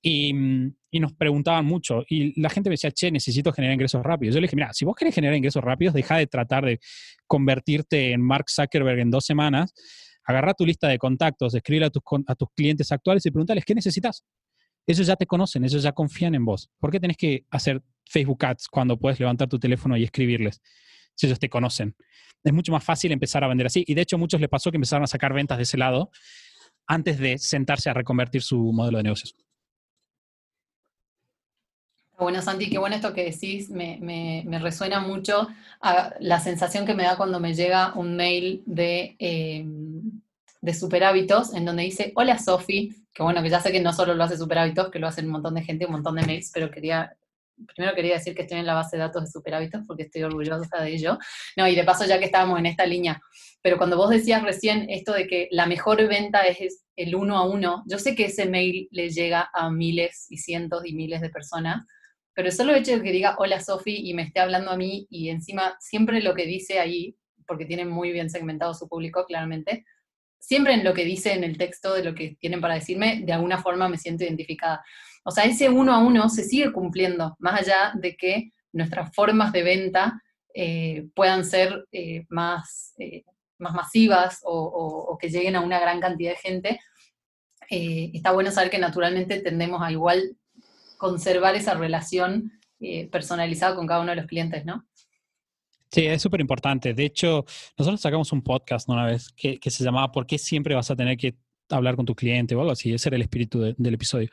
y, y, nos preguntaban mucho. Y la gente me decía, che, necesito generar ingresos rápidos. Yo le dije, mira, si vos querés generar ingresos rápidos, deja de tratar de convertirte en Mark Zuckerberg en dos semanas. Agarra tu lista de contactos, escribe a tus, a tus clientes actuales y pregúntales, ¿qué necesitas? Ellos ya te conocen, ellos ya confían en vos. ¿Por qué tenés que hacer Facebook Ads cuando puedes levantar tu teléfono y escribirles? Si ellos te conocen. Es mucho más fácil empezar a vender así. Y de hecho, a muchos les pasó que empezaron a sacar ventas de ese lado antes de sentarse a reconvertir su modelo de negocios. Bueno, Santi, qué bueno esto que decís, me, resuena mucho a la sensación que me da cuando me llega un mail de, eh, de Super Hábitos, en donde dice, hola Sofi, que bueno, que ya sé que no solo lo hace Super Hábitos, que lo hacen un montón de gente, un montón de mails, pero quería, primero quería decir que estoy en la base de datos de Super Hábitos, porque estoy orgullosa de ello. No, y de paso ya que estábamos en esta línea, pero cuando vos decías recién esto de que la mejor venta es el uno a uno, yo sé que ese mail le llega a miles y cientos y miles de personas, pero solo el hecho de que diga hola Sofi y me esté hablando a mí y encima siempre lo que dice ahí, porque tiene muy bien segmentado su público claramente, siempre en lo que dice en el texto de lo que tienen para decirme, de alguna forma me siento identificada. O sea, ese uno a uno se sigue cumpliendo, más allá de que nuestras formas de venta eh, puedan ser eh, más, eh, más masivas o, que lleguen a una gran cantidad de gente. está bueno saber que naturalmente tendemos a igual conservar esa relación eh, personalizada con cada uno de los clientes, ¿no? Sí, es súper importante. De hecho, nosotros sacamos un podcast una vez que, se llamaba ¿Por qué siempre vas a tener que hablar con tu cliente o algo así? Ese era el espíritu del episodio.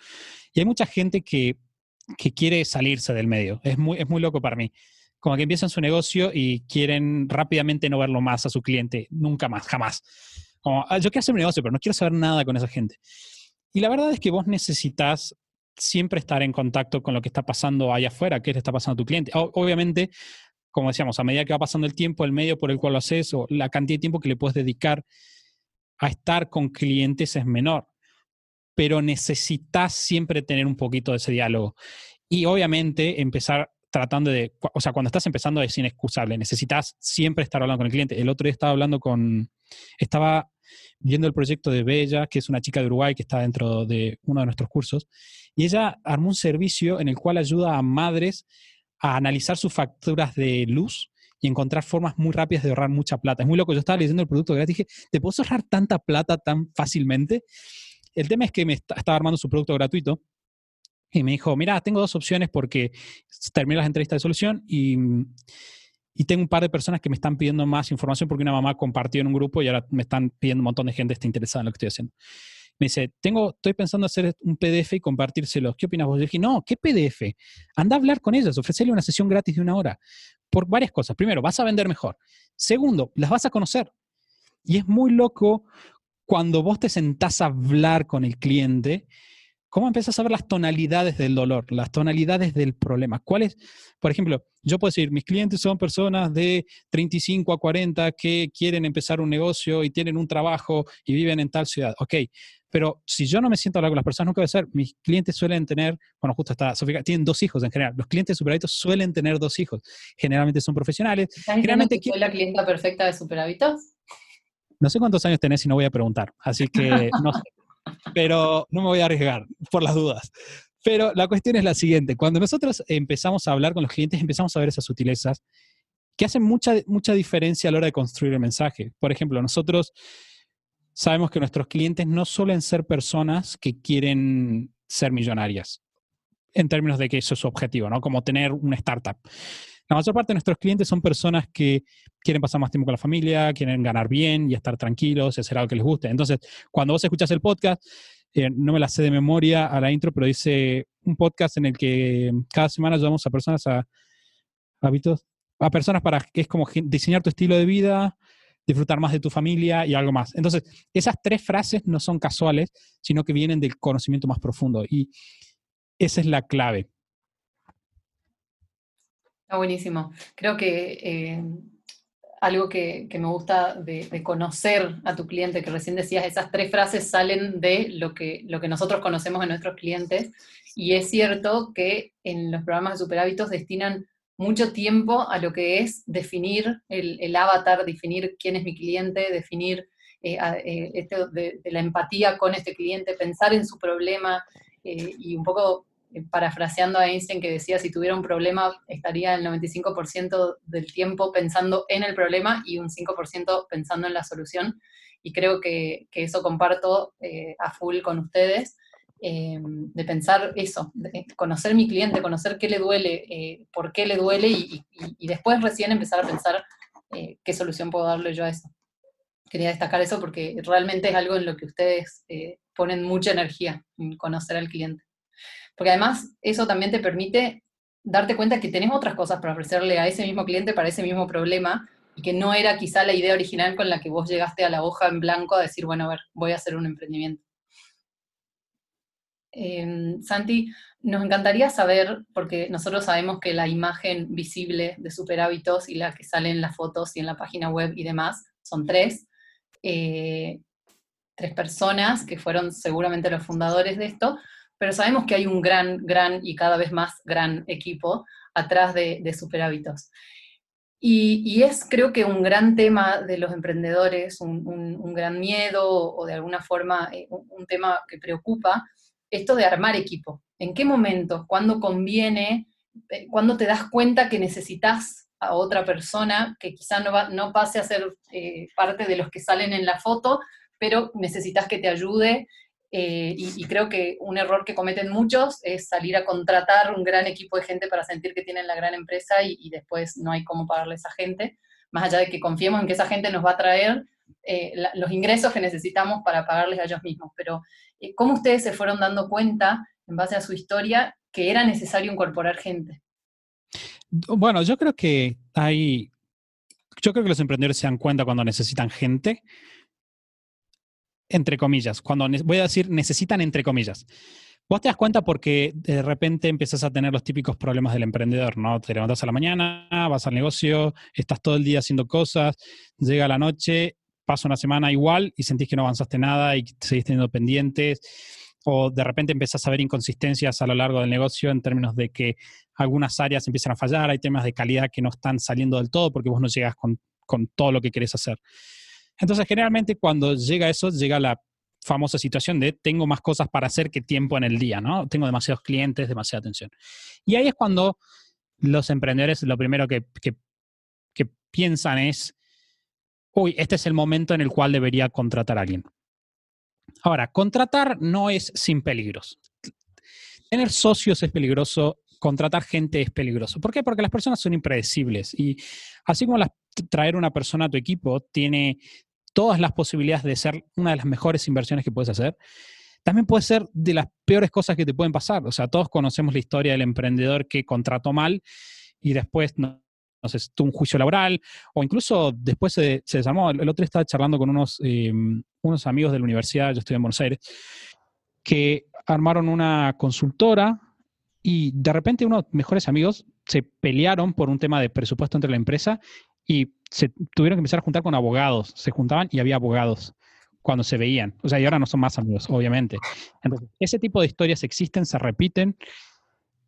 Y hay mucha gente que, quiere salirse del medio. Es muy, es muy loco para mí. Como que empiezan su negocio y quieren rápidamente no verlo más a su cliente. Nunca más, jamás. Como, ah, yo quiero hacer un negocio, pero no quiero saber nada con esa gente. Y la verdad es que vos necesitas siempre estar en contacto con lo que está pasando allá afuera, qué le está pasando a tu cliente. obviamente, como decíamos, a medida que va pasando el tiempo, el medio por el cual lo haces o la cantidad de tiempo que le puedes dedicar a estar con clientes es menor, pero necesitas siempre tener un poquito de ese diálogo. Y obviamente empezar tratando de, o sea, cuando estás empezando es inexcusable, necesitas siempre estar hablando con el cliente. El otro día estaba hablando con, estaba viendo el proyecto de Bella, que es una chica de Uruguay que está dentro de uno de nuestros cursos, y ella armó un servicio en el cual ayuda a madres a analizar sus facturas de luz y encontrar formas muy rápidas de ahorrar mucha plata. Es muy loco, yo estaba leyendo el producto gratis y dije, ¿te puedo ahorrar tanta plata tan fácilmente? El tema es que me estaba armando su producto gratuito y me dijo, mira, tengo dos opciones porque terminé las entrevistas de solución y y tengo un par de personas que me están pidiendo más información porque una mamá compartió en un grupo y ahora me están pidiendo un montón de gente está interesada en lo que estoy haciendo. Me dice, tengo, estoy pensando hacer un PDF y compartírselo. ¿Qué opinas vos? Yo dije, no, ¿qué PDF? Anda a hablar con ellas, ofrecerle una sesión gratis de una hora. Por varias cosas. Primero, vas a vender mejor. Segundo, las vas a conocer. Y es muy loco cuando vos te sentás a hablar con el cliente ¿Cómo empiezas a ver las tonalidades del dolor, las tonalidades del problema? ¿Cuáles? Por ejemplo, yo puedo decir, mis clientes son personas de 35 a 40 que quieren empezar un negocio y tienen un trabajo y viven en tal ciudad. Ok, pero si yo no me siento a hablar con las personas, nunca voy a ser. Mis clientes suelen tener, bueno, justo está Sofía, tienen dos hijos en general. Los clientes de superhábitos suelen tener dos hijos. Generalmente son profesionales. Generalmente soy la clienta perfecta de superhábitos? No sé cuántos años tenés y no voy a preguntar, así que no sé pero no me voy a arriesgar por las dudas. Pero la cuestión es la siguiente, cuando nosotros empezamos a hablar con los clientes, empezamos a ver esas sutilezas que hacen mucha, mucha diferencia a la hora de construir el mensaje. Por ejemplo, nosotros sabemos que nuestros clientes no suelen ser personas que quieren ser millonarias, en términos de que eso es su objetivo, ¿no? Como tener una startup. La mayor parte de nuestros clientes son personas que quieren pasar más tiempo con la familia, quieren ganar bien y estar tranquilos, hacer algo que les guste. Entonces, cuando vos escuchas el podcast, eh, no me la sé de memoria a la intro, pero dice un podcast en el que cada semana ayudamos a personas a hábitos, a personas para que es como diseñar tu estilo de vida, disfrutar más de tu familia y algo más. Entonces, esas tres frases no son casuales, sino que vienen del conocimiento más profundo. Y esa es la clave. Buenísimo. Creo que eh, algo que, me gusta de, conocer a tu cliente, que recién decías, esas tres frases salen de lo que, lo que nosotros conocemos de nuestros clientes Y es cierto que en los programas de superhábitos destinan mucho tiempo a lo que es definir el, avatar, definir quién es mi cliente, definir eh, eh, la empatía con este cliente, pensar en su problema y un poco parafraseando a Einstein que decía si tuviera un problema estaría el 95% del tiempo pensando en el problema y un 5% pensando en la solución. Y creo que, que eso comparto a full con ustedes. Eh, de pensar eso, conocer mi cliente, conocer qué le duele, eh, por qué le duele y, después recién empezar a pensar eh, qué solución puedo darle yo a eso. Quería destacar eso porque realmente es algo en lo que ustedes ponen mucha energía, en conocer al cliente. Porque además eso también te permite darte cuenta que tenés otras cosas para ofrecerle a ese mismo cliente para ese mismo problema y que no era quizá la idea original con la que vos llegaste a la hoja en blanco a decir, bueno, a ver, voy a hacer un emprendimiento. Em, Santi, nos encantaría saber, porque nosotros sabemos que la imagen visible de Super Hábitos y la que sale en las fotos y en la página web y demás son tres. Eh, tres personas que fueron seguramente los fundadores de esto, pero sabemos que hay un gran, gran y cada vez más gran equipo atrás de, de Super Hábitos. Y, es creo que un gran tema de los emprendedores, un, gran miedo o de alguna forma eh, un tema que preocupa, esto de armar equipo. ¿En qué momento? ¿Cuándo conviene? Eh, ¿Cuándo te das cuenta que necesitas a otra persona que quizá no, va, no pase a ser eh, parte de los que salen en la foto, pero necesitas que te ayude? Eh, y, creo que un error que cometen muchos es salir a contratar un gran equipo de gente para sentir que tienen la gran empresa y, después no hay cómo pagarle a esa gente, más allá de que confiemos en que esa gente nos va a traer eh, los ingresos que necesitamos para pagarles a ellos mismos. Pero, eh, ¿cómo ustedes se fueron dando cuenta, en base a su historia, que era necesario incorporar gente? Bueno, yo creo que hay. Yo creo que los emprendedores se dan cuenta cuando necesitan gente, entre comillas. Cuando voy a decir necesitan entre comillas. Vos te das cuenta porque de repente empiezas a tener los típicos problemas del emprendedor, ¿no? Te levantas a la mañana, vas al negocio, estás todo el día haciendo cosas, llega la noche pasa una semana igual y sentís que no avanzaste nada y seguís teniendo pendientes, o de repente empezás a ver inconsistencias a lo largo del negocio en términos de que algunas áreas empiezan a fallar, hay temas de calidad que no están saliendo del todo porque vos no llegas con, todo lo que querés hacer. Entonces, generalmente cuando llega eso, llega la famosa situación de tengo más cosas para hacer que tiempo en el día, ¿no? Tengo demasiados clientes, demasiada atención. Y ahí es cuando los emprendedores lo primero que, que piensan es, uy, este es el momento en el cual debería contratar a alguien. Ahora, contratar no es sin peligros. Tener socios es peligroso, contratar gente es peligroso. ¿Por qué? Porque las personas son impredecibles y así como traer una persona a tu equipo tiene todas las posibilidades de ser una de las mejores inversiones que puedes hacer, también puede ser de las peores cosas que te pueden pasar. O sea, todos conocemos la historia del emprendedor que contrató mal y después no, no sé, tuvo un juicio laboral, o incluso después se, desarmó. El otro estaba charlando con unos, em, unos amigos de la universidad, yo estoy en Buenos Aires, que armaron una consultora y de repente unos mejores amigos se pelearon por un tema de presupuesto entre la empresa y se tuvieron que empezar a juntar con abogados. Se juntaban y había abogados cuando se veían. O sea, y ahora no son más amigos, obviamente. Entonces, ese tipo de historias existen, se repiten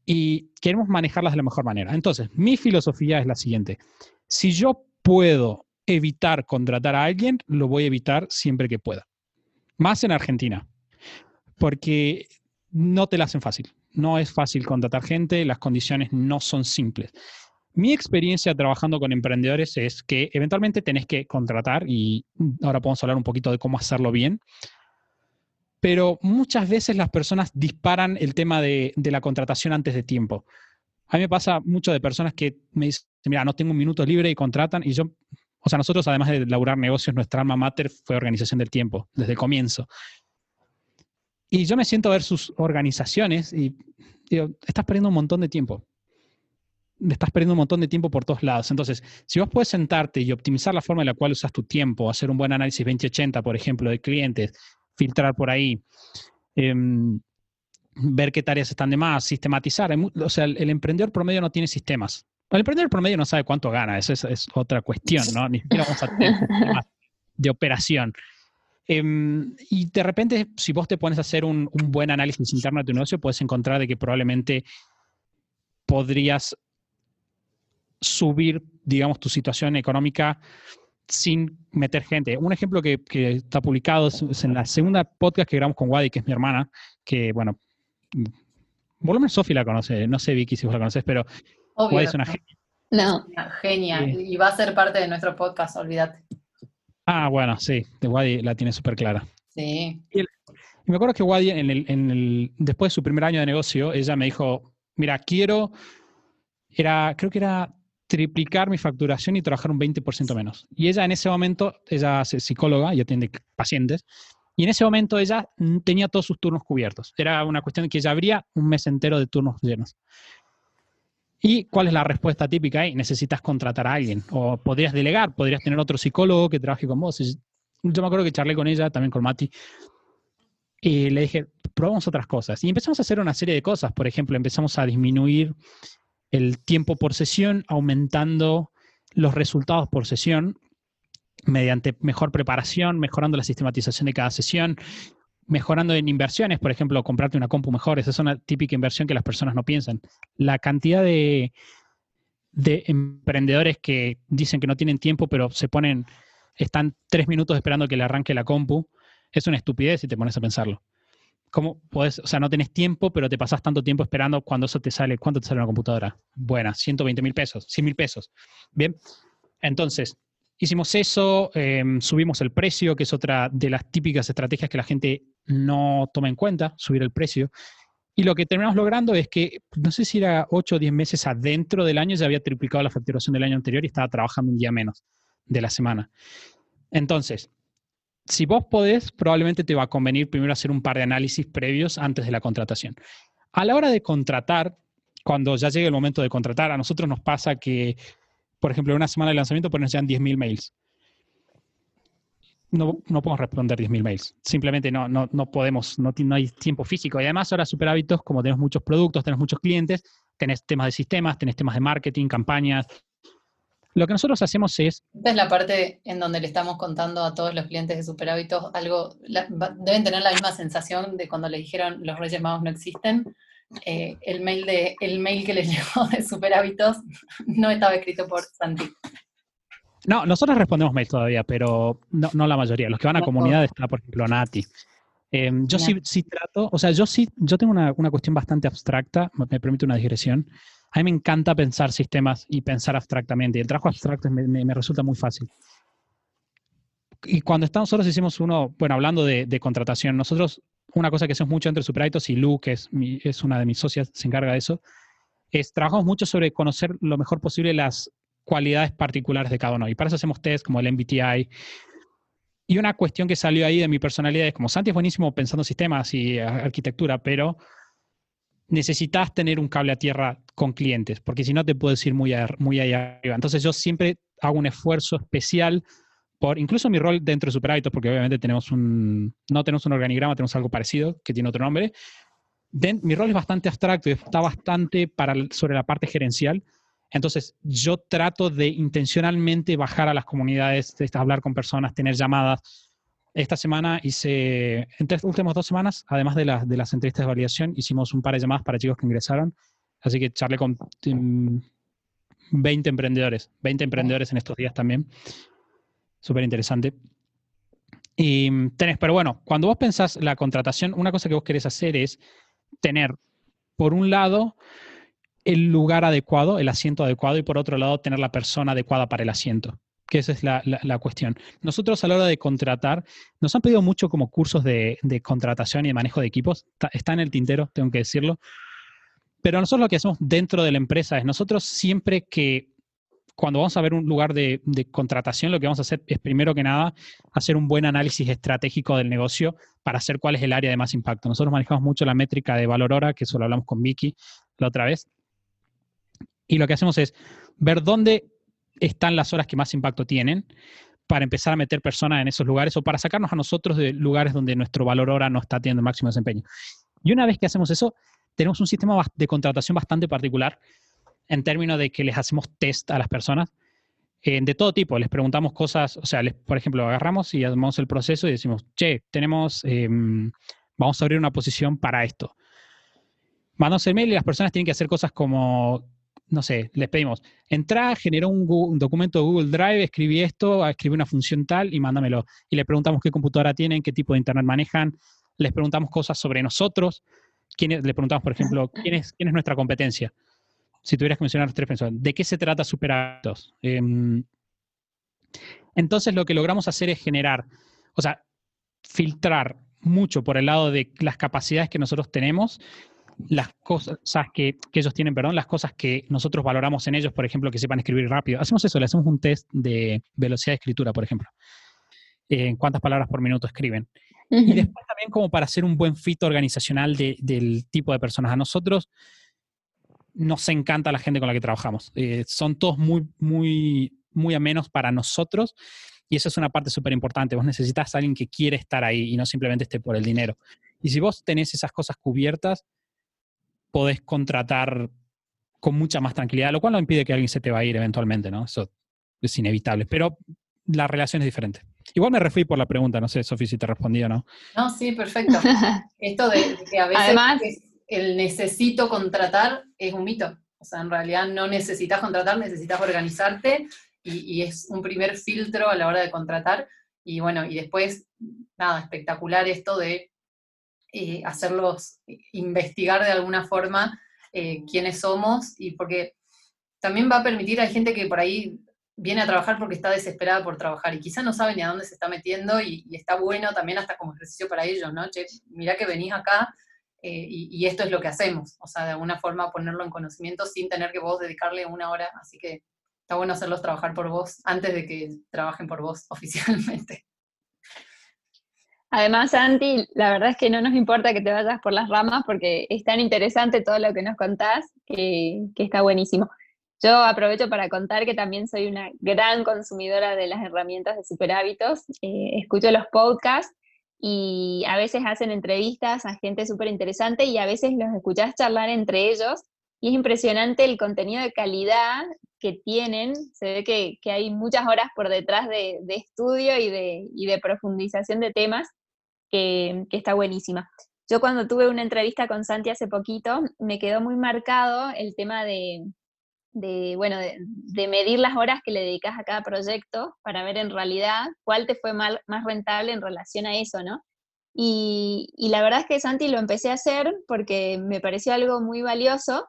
y queremos manejarlas de la mejor manera. Entonces, mi filosofía es la siguiente. Si yo puedo evitar contratar a alguien, lo voy a evitar siempre que pueda. Más en Argentina, porque no te la hacen fácil. No es fácil contratar gente, las condiciones no son simples. Mi experiencia trabajando con emprendedores es que eventualmente tenés que contratar, y ahora podemos hablar un poquito de cómo hacerlo bien, pero muchas veces las personas disparan el tema de, la contratación antes de tiempo. A mí me pasa mucho de personas que me dicen, mira, no tengo un minuto libre y contratan, y yo, o sea, nosotros además de laburar negocios, nuestra alma mater fue organización del tiempo, desde el comienzo. Y yo me siento a ver sus organizaciones y digo, estás perdiendo un montón de tiempo. Estás perdiendo un montón de tiempo por todos lados. Entonces, si vos puedes sentarte y optimizar la forma en la cual usas tu tiempo, hacer un buen análisis 2080, por ejemplo, de clientes, filtrar por ahí, em, ver qué tareas están de más, sistematizar. O sea, el, emprendedor promedio no tiene sistemas. El emprendedor promedio no sabe cuánto gana, eso es, otra cuestión, ¿no? Ni siquiera vamos a tener sistemas de operación. Em, y de repente, si vos te pones a hacer un, un, buen análisis interno de tu negocio, puedes encontrar de que probablemente podrías subir, digamos, tu situación económica sin meter gente. Un ejemplo que, que está publicado es en la segunda podcast que grabamos con Wadi, que es mi hermana, que, bueno, Volumen Sofi la conoce, no sé Vicky si vos la conoces, pero Obvio, Wadi es una genia. No. Una genia, y va a ser parte de nuestro podcast, olvídate. Ah, bueno, sí, de Wadi la tiene súper clara. Sí. Y, el- y me acuerdo que Wadi, en el, en el- después de su primer año de negocio, ella me dijo, mira, quiero, era, creo que era triplicar mi facturación y trabajar un 20% menos. Y ella en ese momento, ella es psicóloga y atiende pacientes, y en ese momento ella tenía todos sus turnos cubiertos. Era una cuestión de que ella abría un mes entero de turnos llenos. ¿Y cuál es la respuesta típica ahí? Necesitas contratar a alguien o podrías delegar, podrías tener otro psicólogo que trabaje con vos. Yo me acuerdo que charlé con ella, también con Mati, y le dije, probamos otras cosas. Y empezamos a hacer una serie de cosas. Por ejemplo, empezamos a disminuir el tiempo por sesión, aumentando los resultados por sesión mediante mejor preparación, mejorando la sistematización de cada sesión, mejorando en inversiones, por ejemplo, comprarte una compu mejor. Esa es una típica inversión que las personas no piensan. La cantidad de, de emprendedores que dicen que no tienen tiempo, pero se ponen, están tres minutos esperando que le arranque la compu, es una estupidez si te pones a pensarlo. ¿Cómo puedes, o sea, no tenés tiempo, pero te pasas tanto tiempo esperando cuando eso te sale, ¿cuánto te sale una computadora? Buena, 120 mil pesos, 100 mil pesos. Bien, entonces, hicimos eso, eh, subimos el precio, que es otra de las típicas estrategias que la gente no toma en cuenta, subir el precio. Y lo que terminamos logrando es que, no sé si era 8 o 10 meses adentro del año, ya había triplicado la facturación del año anterior y estaba trabajando un día menos de la semana. Entonces, si vos podés, probablemente te va a convenir primero hacer un par de análisis previos antes de la contratación. A la hora de contratar, cuando ya llegue el momento de contratar, a nosotros nos pasa que, por ejemplo, en una semana de lanzamiento pues nos llegan 10.000 mails. No, no podemos responder 10.000 mails. Simplemente no, no, no podemos, no, no hay tiempo físico. Y además ahora Super Hábitos, como tenemos muchos productos, tenemos muchos clientes, tenés temas de sistemas, tenés temas de marketing, campañas. Lo que nosotros hacemos es Esta es la parte en donde le estamos contando a todos los clientes de Superhábitos algo, la- deben tener la misma sensación de cuando le dijeron los Reyes Magos no existen. Eh, el, mail de, el mail que les llegó de Superhábitos no estaba escrito por Santi. No, nosotros respondemos mail todavía, pero no, no la mayoría. Los que van a No comunidad está, por ejemplo, Nati. Eh, yo sí, sí trato, o sea, yo sí, yo tengo una, una cuestión bastante abstracta, me me permite una digresión. A mí me encanta pensar sistemas y pensar abstractamente. Y el trabajo abstracto me, me- me resulta muy fácil. Y cuando estamos, nosotros hicimos uno, bueno, hablando de, de contratación, nosotros, una cosa que hacemos mucho entre Superaitos y Lu, que es, mi- es una de mis socias, se encarga de eso, es trabajamos mucho sobre conocer lo mejor posible las cualidades particulares de cada uno. Y para eso hacemos test como el MBTI. Y una cuestión que salió ahí de mi personalidad es como Santi es buenísimo pensando sistemas y ar- arquitectura, pero necesitas tener un cable a tierra con clientes, porque si no te puedes ir muy, ar- muy ahí arriba. Entonces yo siempre hago un esfuerzo especial por, incluso mi rol dentro de Super Hábitos, porque obviamente tenemos un, no tenemos un organigrama, tenemos algo parecido, que tiene otro nombre. Mi rol es bastante abstracto y está bastante para, sobre la parte gerencial. Entonces, yo trato de intencionalmente bajar a las comunidades, de hablar con personas, tener llamadas. Esta semana hice, en estas últimas dos semanas, además de, las de las entrevistas de validación, hicimos un par de llamadas para chicos que ingresaron. Así que charlé con mm, 20 emprendedores, 20 emprendedores en estos días también. Súper interesante. Y mm, tenés, pero bueno, cuando vos pensás la contratación, una cosa que vos querés hacer es tener, por un lado, el lugar adecuado, el asiento adecuado, y por otro lado, tener la persona adecuada para el asiento. Que esa es la, la- cuestión. Nosotros a la hora de contratar, nos han pedido mucho como cursos de, de contratación y de manejo de equipos. Está, está en el tintero, tengo que decirlo. Pero nosotros lo que hacemos dentro de la empresa es, nosotros siempre que, cuando vamos a ver un lugar de, de contratación, lo que vamos a hacer es, primero que nada, hacer un buen análisis estratégico del negocio para hacer cuál es el área de más impacto. Nosotros manejamos mucho la métrica de valor hora, que eso lo hablamos con Vicky la otra vez. Y lo que hacemos es ver dónde están las horas que más impacto tienen para empezar a meter personas en esos lugares o para sacarnos a nosotros de lugares donde nuestro valor hora no está teniendo el máximo desempeño. Y una vez que hacemos eso, tenemos un sistema de contratación bastante particular en términos de que les hacemos test a las personas eh, de todo tipo. Les preguntamos cosas, o sea, les, por ejemplo, agarramos y hacemos el proceso y decimos, che, tenemos, em, vamos a abrir una posición para esto. Mandamos el mail y las personas tienen que hacer cosas como, no sé, les pedimos, entra, generó un, documento de Google Drive, escribí esto, escribí una función tal y mándamelo. Y le preguntamos qué computadora tienen, qué tipo de internet manejan, les preguntamos cosas sobre nosotros, quién le preguntamos, por ejemplo, quién es, quién es nuestra competencia. Si tuvieras que mencionar tres personas, ¿de qué se trata Superactos? Em, entonces lo que logramos hacer es generar, o sea, filtrar mucho por el lado de las capacidades que nosotros tenemos, las cosas que, ellos tienen, perdón, las cosas que nosotros valoramos en ellos, por ejemplo, que sepan escribir rápido. Hacemos eso, le hacemos un test de velocidad de escritura, por ejemplo. En cuántas palabras por minuto escriben. Y después también como para hacer un buen fit organizacional del tipo de personas. A nosotros nos encanta la gente con la que trabajamos. Eh, son todos muy, muy, muy amenos para nosotros y eso es una parte súper importante. Vos necesitas a alguien que quiere estar ahí y no simplemente esté por el dinero. Y si vos tenés esas cosas cubiertas, podés contratar con mucha más tranquilidad, lo cual no impide que alguien se te va a ir eventualmente, ¿no? Eso es inevitable. Pero la relación es diferente. Igual me refui por la pregunta, no sé, Sofi, si te respondí o no. No, sí, perfecto. Esto de, que a veces el necesito contratar es un mito. O sea, en realidad no necesitas contratar, necesitas organizarte y, es un primer filtro a la hora de contratar. Y bueno, y después, nada, espectacular esto de hacerlos investigar de alguna forma eh, quiénes somos y porque también va a permitir, a gente que por ahí viene a trabajar porque está desesperada por trabajar y quizá no sabe ni a dónde se está metiendo y, está bueno también hasta como ejercicio para ellos, ¿no? Che, mirá que venís acá eh, y, esto es lo que hacemos, o sea, de alguna forma ponerlo en conocimiento sin tener que vos dedicarle una hora, así que está bueno hacerlos trabajar por vos antes de que trabajen por vos oficialmente. Además, Santi, la verdad es que no nos importa que te vayas por las ramas porque es tan interesante todo lo que nos contás que está buenísimo. Yo aprovecho para contar que también soy una gran consumidora de las herramientas de superhábitos. Eh, escucho los podcasts y a veces hacen entrevistas a gente súper interesante y a veces los escuchás charlar entre ellos y es impresionante el contenido de calidad que tienen. Se ve que, hay muchas horas por detrás de, estudio y de, de, profundización de temas que, que está buenísima. Yo cuando tuve una entrevista con Santi hace poquito, me quedó muy marcado el tema de, de, bueno, de, medir las horas que le dedicas a cada proyecto para ver en realidad cuál te fue más rentable en relación a eso, ¿no? Y, la verdad es que Santi lo empecé a hacer porque me pareció algo muy valioso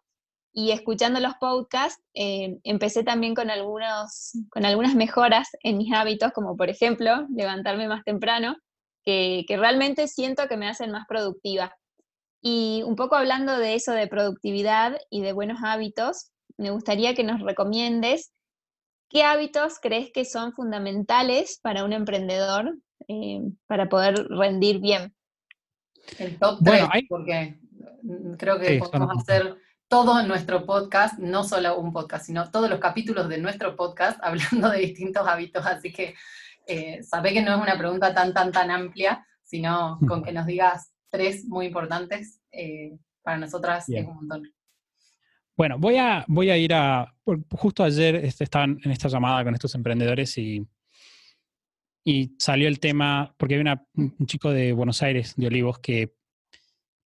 y escuchando los podcasts eh, empecé también con, algunos, con algunas mejoras en mis hábitos, como por ejemplo levantarme más temprano, que, que realmente siento que me hacen más productiva. Y un poco hablando de eso de productividad y de buenos hábitos, me gustaría que nos recomiendes qué hábitos crees que son fundamentales para un emprendedor eh, para poder rendir bien. El top 3, porque creo que podemos hacer todo nuestro podcast, no solo un podcast, sino todos los capítulos de nuestro podcast hablando de distintos hábitos, así que eh, sabe que no es una pregunta tan, tan, tan amplia, sino con que nos digas tres muy importantes, eh, para nosotras es un montón. Bueno, voy a, voy a ir a. Justo ayer este, estaban en esta llamada con estos emprendedores y, y salió el tema, porque hay un chico de Buenos Aires, de Olivos, que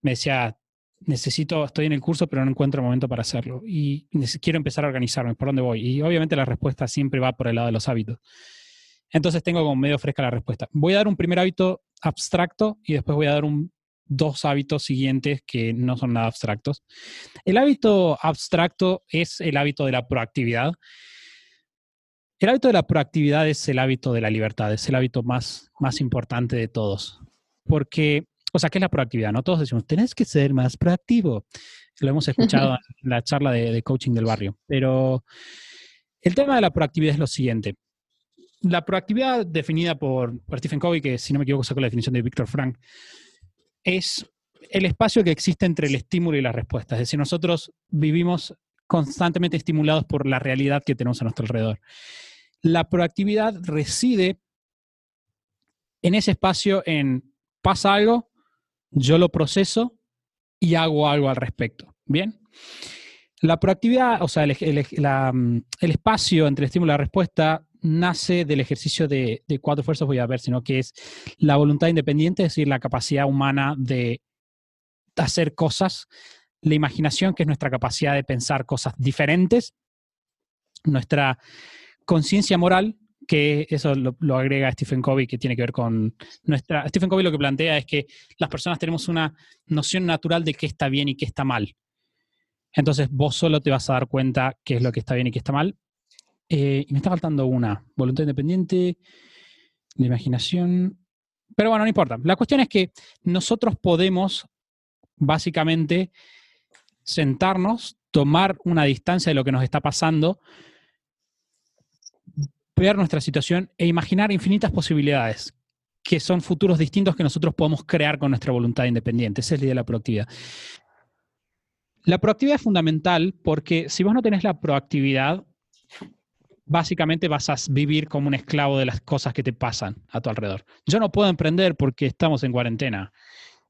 me decía: Necesito, estoy en el curso, pero no encuentro momento para hacerlo. Y quiero empezar a organizarme, ¿por dónde voy? Y obviamente la respuesta siempre va por el lado de los hábitos. Entonces tengo como medio fresca la respuesta. Voy a dar un primer hábito abstracto y después voy a dar un dos hábitos siguientes que no son nada abstractos. El hábito abstracto es el hábito de la proactividad. El hábito de la proactividad es el hábito de la libertad, es el hábito más, más importante de todos. Porque, o sea, ¿qué es la proactividad? No todos decimos, tenés que ser más proactivo. Lo hemos escuchado en la charla de, coaching del barrio. Pero el tema de la proactividad es lo siguiente. La proactividad definida por, por Stephen Covey, que si no me equivoco sacó la definición de Víctor Frank, es el espacio que existe entre el estímulo y la respuesta. Es decir, nosotros vivimos constantemente estimulados por la realidad que tenemos a nuestro alrededor. La proactividad reside en ese espacio en pasa algo, yo lo proceso y hago algo al respecto. Bien. La proactividad, o sea, mm, el, espacio entre el estímulo y la respuesta nace del ejercicio de, cuatro fuerzas, voy a ver, sino que es la voluntad independiente, es decir, la capacidad humana de hacer cosas, la imaginación, que es nuestra capacidad de pensar cosas diferentes, nuestra conciencia moral, que eso lo, agrega Stephen Covey, que tiene que ver con nuestra... Stephen Covey lo que plantea es que las personas tenemos una noción natural de qué está bien y qué está mal. Entonces vos solo te vas a dar cuenta qué es lo que está bien y qué está mal. Eh, y me está faltando una, voluntad independiente, la imaginación. Pero bueno, no importa. La cuestión es que nosotros podemos básicamente sentarnos, tomar una distancia de lo que nos está pasando, ver nuestra situación e imaginar infinitas posibilidades que son futuros distintos que nosotros podemos crear con nuestra voluntad independiente. Esa es la idea de la proactividad. La proactividad es fundamental porque si vos no tenés la proactividad, básicamente vas a vivir como un esclavo de las cosas que te pasan a tu alrededor. Yo no puedo emprender porque estamos en cuarentena.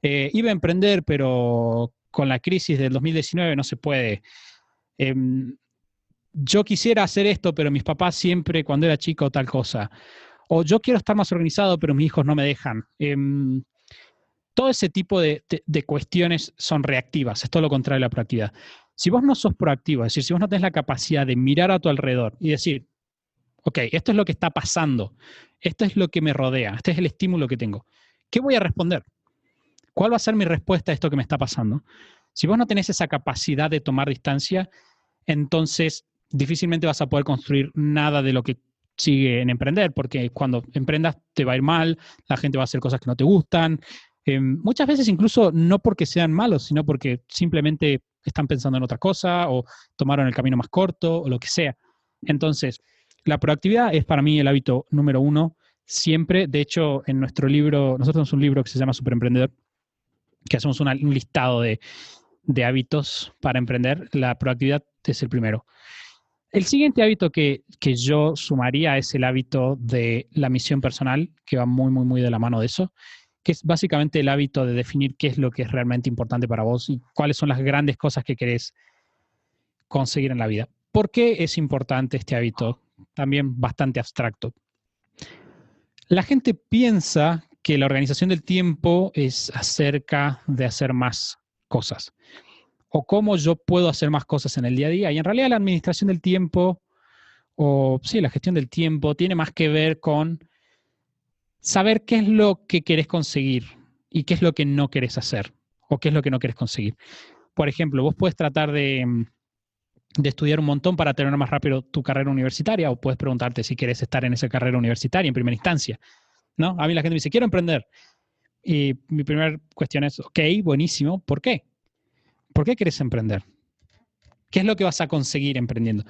Eh, iba a emprender, pero con la crisis del 2019 no se puede. Em, yo quisiera hacer esto, pero mis papás siempre, cuando era chico, tal cosa. O yo quiero estar más organizado, pero mis hijos no me dejan. Em, todo ese tipo de, cuestiones son reactivas, es todo lo contrario de la proactividad. Si vos no sos proactivo, es decir, si vos no tenés la capacidad de mirar a tu alrededor y decir, ok, esto es lo que está pasando, esto es lo que me rodea, este es el estímulo que tengo, ¿qué voy a responder? ¿Cuál va a ser mi respuesta a esto que me está pasando? Si vos no tenés esa capacidad de tomar distancia, entonces difícilmente vas a poder construir nada de lo que sigue en emprender, porque cuando emprendas te va a ir mal, la gente va a hacer cosas que no te gustan, eh, muchas veces incluso no porque sean malos, sino porque simplemente están pensando en otra cosa o tomaron el camino más corto o lo que sea. Entonces, la proactividad es para mí el hábito número uno. Siempre, de hecho, en nuestro libro, nosotros tenemos un libro que se llama Superemprendedor, que hacemos un listado de, hábitos para emprender. La proactividad es el primero. El siguiente hábito que, que, yo sumaría es el hábito de la misión personal, que va muy, muy, muy de la mano de eso que es básicamente el hábito de definir qué es lo que es realmente importante para vos y cuáles son las grandes cosas que querés conseguir en la vida. ¿Por qué es importante este hábito? También bastante abstracto. La gente piensa que la organización del tiempo es acerca de hacer más cosas o cómo yo puedo hacer más cosas en el día a día. Y en realidad la administración del tiempo o sí, la gestión del tiempo tiene más que ver con saber qué es lo que querés conseguir y qué es lo que no querés hacer o qué es lo que no querés conseguir. Por ejemplo, vos puedes tratar de, mm, estudiar un montón para tener más rápido tu carrera universitaria o puedes preguntarte si querés estar en esa carrera universitaria en primera instancia. ¿no? A mí la gente me dice, quiero emprender. Y mi primera cuestión es, ok, buenísimo, ¿por qué? ¿Por qué querés emprender? ¿Qué es lo que vas a conseguir emprendiendo?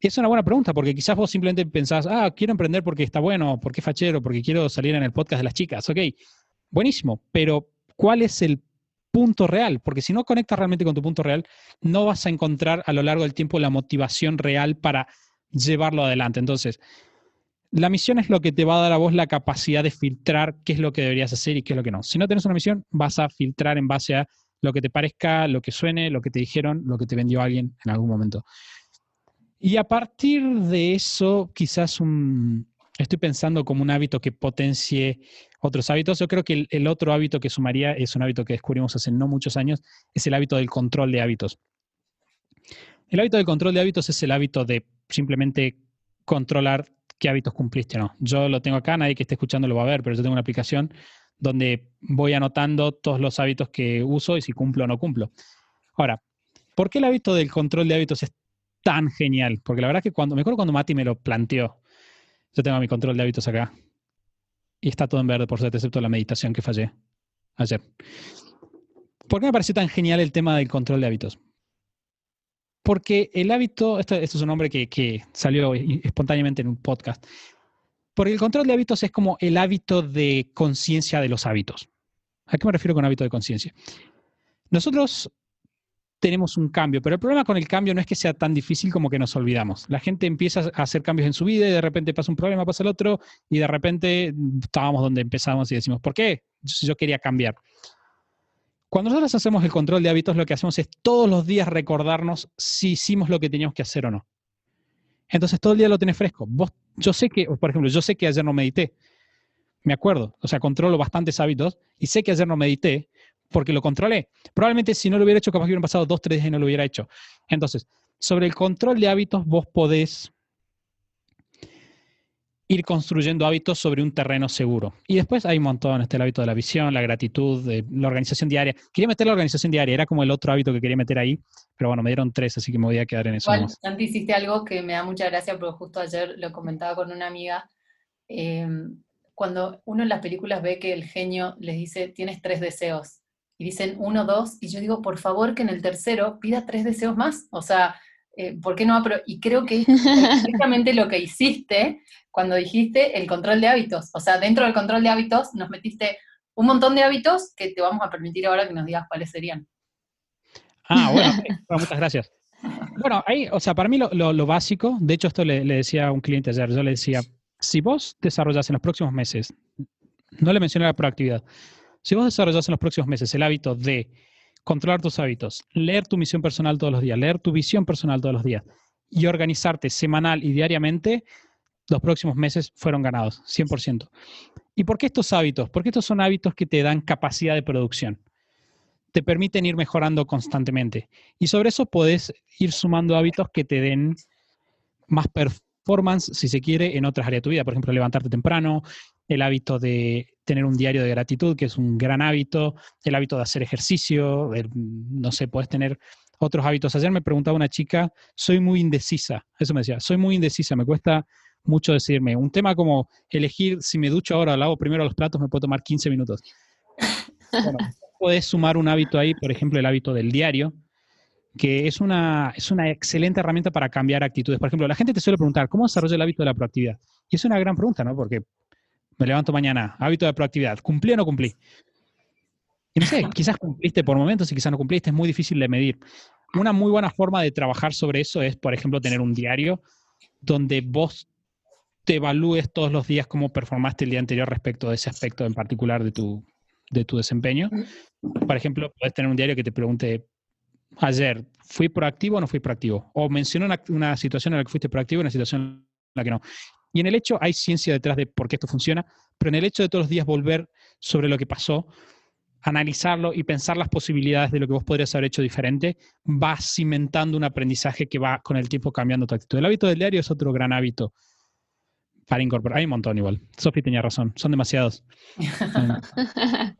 Es una buena pregunta, porque quizás vos simplemente pensás, ah, quiero emprender porque está bueno, porque es fachero, porque quiero salir en el podcast de las chicas. Ok, buenísimo, pero ¿cuál es el punto real? Porque si no conectas realmente con tu punto real, no vas a encontrar a lo largo del tiempo la motivación real para llevarlo adelante. Entonces, la misión es lo que te va a dar a vos la capacidad de filtrar qué es lo que deberías hacer y qué es lo que no. Si no tienes una misión, vas a filtrar en base a lo que te parezca, lo que suene, lo que te dijeron, lo que te vendió alguien en algún momento. Y a partir de eso, quizás estoy pensando como un hábito que potencie otros hábitos. Yo creo que el, otro hábito que sumaría es un hábito que descubrimos hace no muchos años, es el hábito del control de hábitos. El hábito del control de hábitos es el hábito de simplemente controlar qué hábitos cumpliste no. Yo lo tengo acá, nadie que esté escuchando lo va a ver, pero yo tengo una aplicación donde voy anotando todos los hábitos que uso y si cumplo o no cumplo. Ahora, ¿por qué el hábito del control de hábitos es tan genial, porque la verdad que cuando, me acuerdo cuando Mati me lo planteó, yo tengo mi control de hábitos acá, y está todo en verde, por suerte, excepto la meditación que fallé ayer. ¿Por qué me pareció tan genial el tema del control de hábitos? Porque el hábito, esto, es un nombre que salió espontáneamente en un podcast, porque el control de hábitos es como el hábito de conciencia de los hábitos. ¿A qué me refiero con hábito de conciencia? Nosotros tenemos un cambio, pero el problema con el cambio no es que sea tan difícil como que nos olvidamos. La gente empieza a hacer cambios en su vida y de repente pasa un problema, pasa el otro y de repente estábamos donde empezamos y decimos, ¿por qué? Yo, quería cambiar. Cuando nosotros hacemos el control de hábitos, lo que hacemos es todos los días recordarnos si hicimos lo que teníamos que hacer o no. Entonces todo el día lo tenés fresco. Vos, yo sé que, por ejemplo, yo sé que ayer no medité. Me acuerdo, o sea, controlo bastantes hábitos y sé que ayer no medité porque lo controlé. Probablemente si no lo hubiera hecho, capaz que hubieran pasado dos, tres días y no lo hubiera hecho. Entonces, sobre el control de hábitos, vos podés ir construyendo hábitos sobre un terreno seguro. Y después hay un montón, este el hábito de la visión, la gratitud, la organización diaria. Quería meter la organización diaria, era como el otro hábito que quería meter ahí, pero bueno, me dieron tres, así que me voy a quedar en eso. Igual, antes hiciste algo que me da mucha gracia, porque justo ayer lo comentaba con una amiga. Em, cuando uno en las películas ve que el genio les dice, tienes tres deseos, y dicen uno, dos, y yo digo, por favor que en el tercero pida tres deseos más. O sea, eh, ¿por qué no? Y creo que es exactamente lo que hiciste cuando dijiste el control de hábitos. O sea, dentro del control de hábitos nos metiste un montón de hábitos que te vamos a permitir ahora que nos digas cuáles serían. Ah, bueno, muchas gracias. Bueno, ahí, o sea, para mí lo, básico, de hecho esto le, decía a un cliente ayer, yo le decía, si vos desarrollas en los próximos meses, no le mencioné la proactividad, si vos desarrollas en los próximos meses el hábito de controlar tus hábitos, leer tu misión personal todos los días, leer tu visión personal todos los días y organizarte semanal y diariamente, los próximos meses fueron ganados, 100%. ¿Y por qué estos hábitos? Porque estos son hábitos que te dan capacidad de producción. Te permiten ir mejorando constantemente. Y sobre eso puedes ir sumando hábitos que te den más performance, si se quiere, en otras áreas de tu vida. Por ejemplo, levantarte temprano, el hábito de tener un diario de gratitud, que es un gran hábito, el hábito de hacer ejercicio, no sé, puedes tener otros hábitos. Ayer me preguntaba una chica, soy muy indecisa, eso me decía, soy muy indecisa, me cuesta mucho decirme. Un tema como elegir si me ducho ahora o lavo primero los platos me puede tomar 15 minutos. Bueno, puedes sumar un hábito ahí, por ejemplo, el hábito del diario, que es una, es una excelente herramienta para cambiar actitudes. Por ejemplo, la gente te suele preguntar, ¿cómo desarrollo el hábito de la proactividad? Y es una gran pregunta, ¿no? Porque me levanto mañana, hábito de proactividad, ¿cumplí o no cumplí? Y no sé, quizás cumpliste por momentos y quizás no cumpliste, es muy difícil de medir. Una muy buena forma de trabajar sobre eso es, por ejemplo, tener un diario donde vos te evalúes todos los días cómo performaste el día anterior respecto de ese aspecto en particular de tu, de tu desempeño. Por ejemplo, puedes tener un diario que te pregunte, ayer, ¿fui proactivo o no fui proactivo? O mencionó una, una situación en la que fuiste proactivo y una situación en la que no. Y en el hecho hay ciencia detrás de por qué esto funciona, pero en el hecho de todos los días volver sobre lo que pasó, analizarlo y pensar las posibilidades de lo que vos podrías haber hecho diferente, va cimentando un aprendizaje que va con el tiempo cambiando tu actitud. El hábito del diario es otro gran hábito para incorporar. Hay un montón igual. Sofi tenía razón, son demasiados.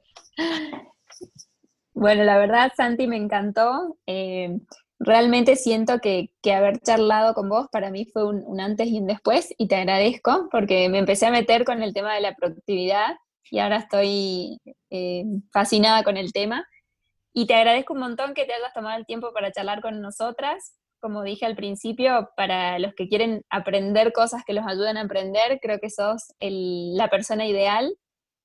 bueno, la verdad, Santi, me encantó. Eh, realmente siento que, haber charlado con vos para mí fue un, antes y un después y te agradezco porque me empecé a meter con el tema de la productividad y ahora estoy eh, fascinada con el tema. Y te agradezco un montón que te hayas tomado el tiempo para charlar con nosotras. Como dije al principio, para los que quieren aprender cosas que los ayuden a aprender, creo que sos la persona ideal.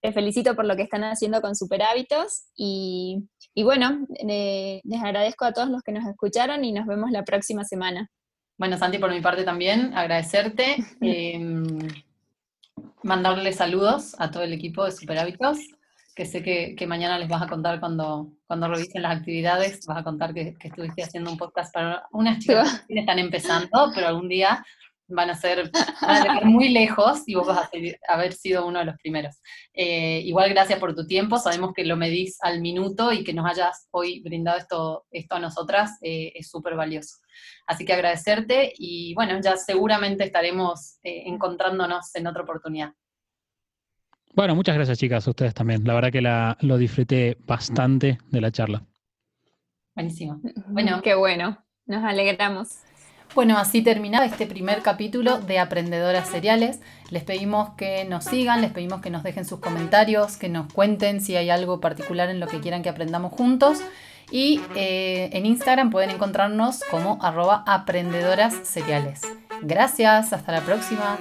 Te felicito por lo que están haciendo con Super Hábitos y y bueno, les agradezco a todos los que nos escucharon y nos vemos la próxima semana. Bueno, Santi, por mi parte también, agradecerte. Em, mandarle saludos a todo el equipo de Super Hábitos, que sé que, mañana les vas a contar cuando, cuando revisen las actividades, vas a contar que, estuviste haciendo un podcast para unas chicas que están empezando, pero algún día van a ser muy lejos y vos vas a haber sido uno de los primeros. Eh, igual gracias por tu tiempo, sabemos que lo medís al minuto y que nos hayas hoy brindado esto, esto a nosotras eh, es súper valioso. Así que agradecerte y bueno, ya seguramente estaremos eh, encontrándonos en otra oportunidad. Bueno, muchas gracias chicas, a ustedes también. La verdad que la, lo disfruté bastante de la charla. Buenísimo. Bueno, qué bueno. Nos alegramos. Bueno, así terminaba este primer capítulo de Aprendedoras Seriales. Les pedimos que nos sigan, les pedimos que nos dejen sus comentarios, que nos cuenten si hay algo particular en lo que quieran que aprendamos juntos. Y eh, en Instagram pueden encontrarnos como arroba aprendedoras seriales. Gracias, hasta la próxima.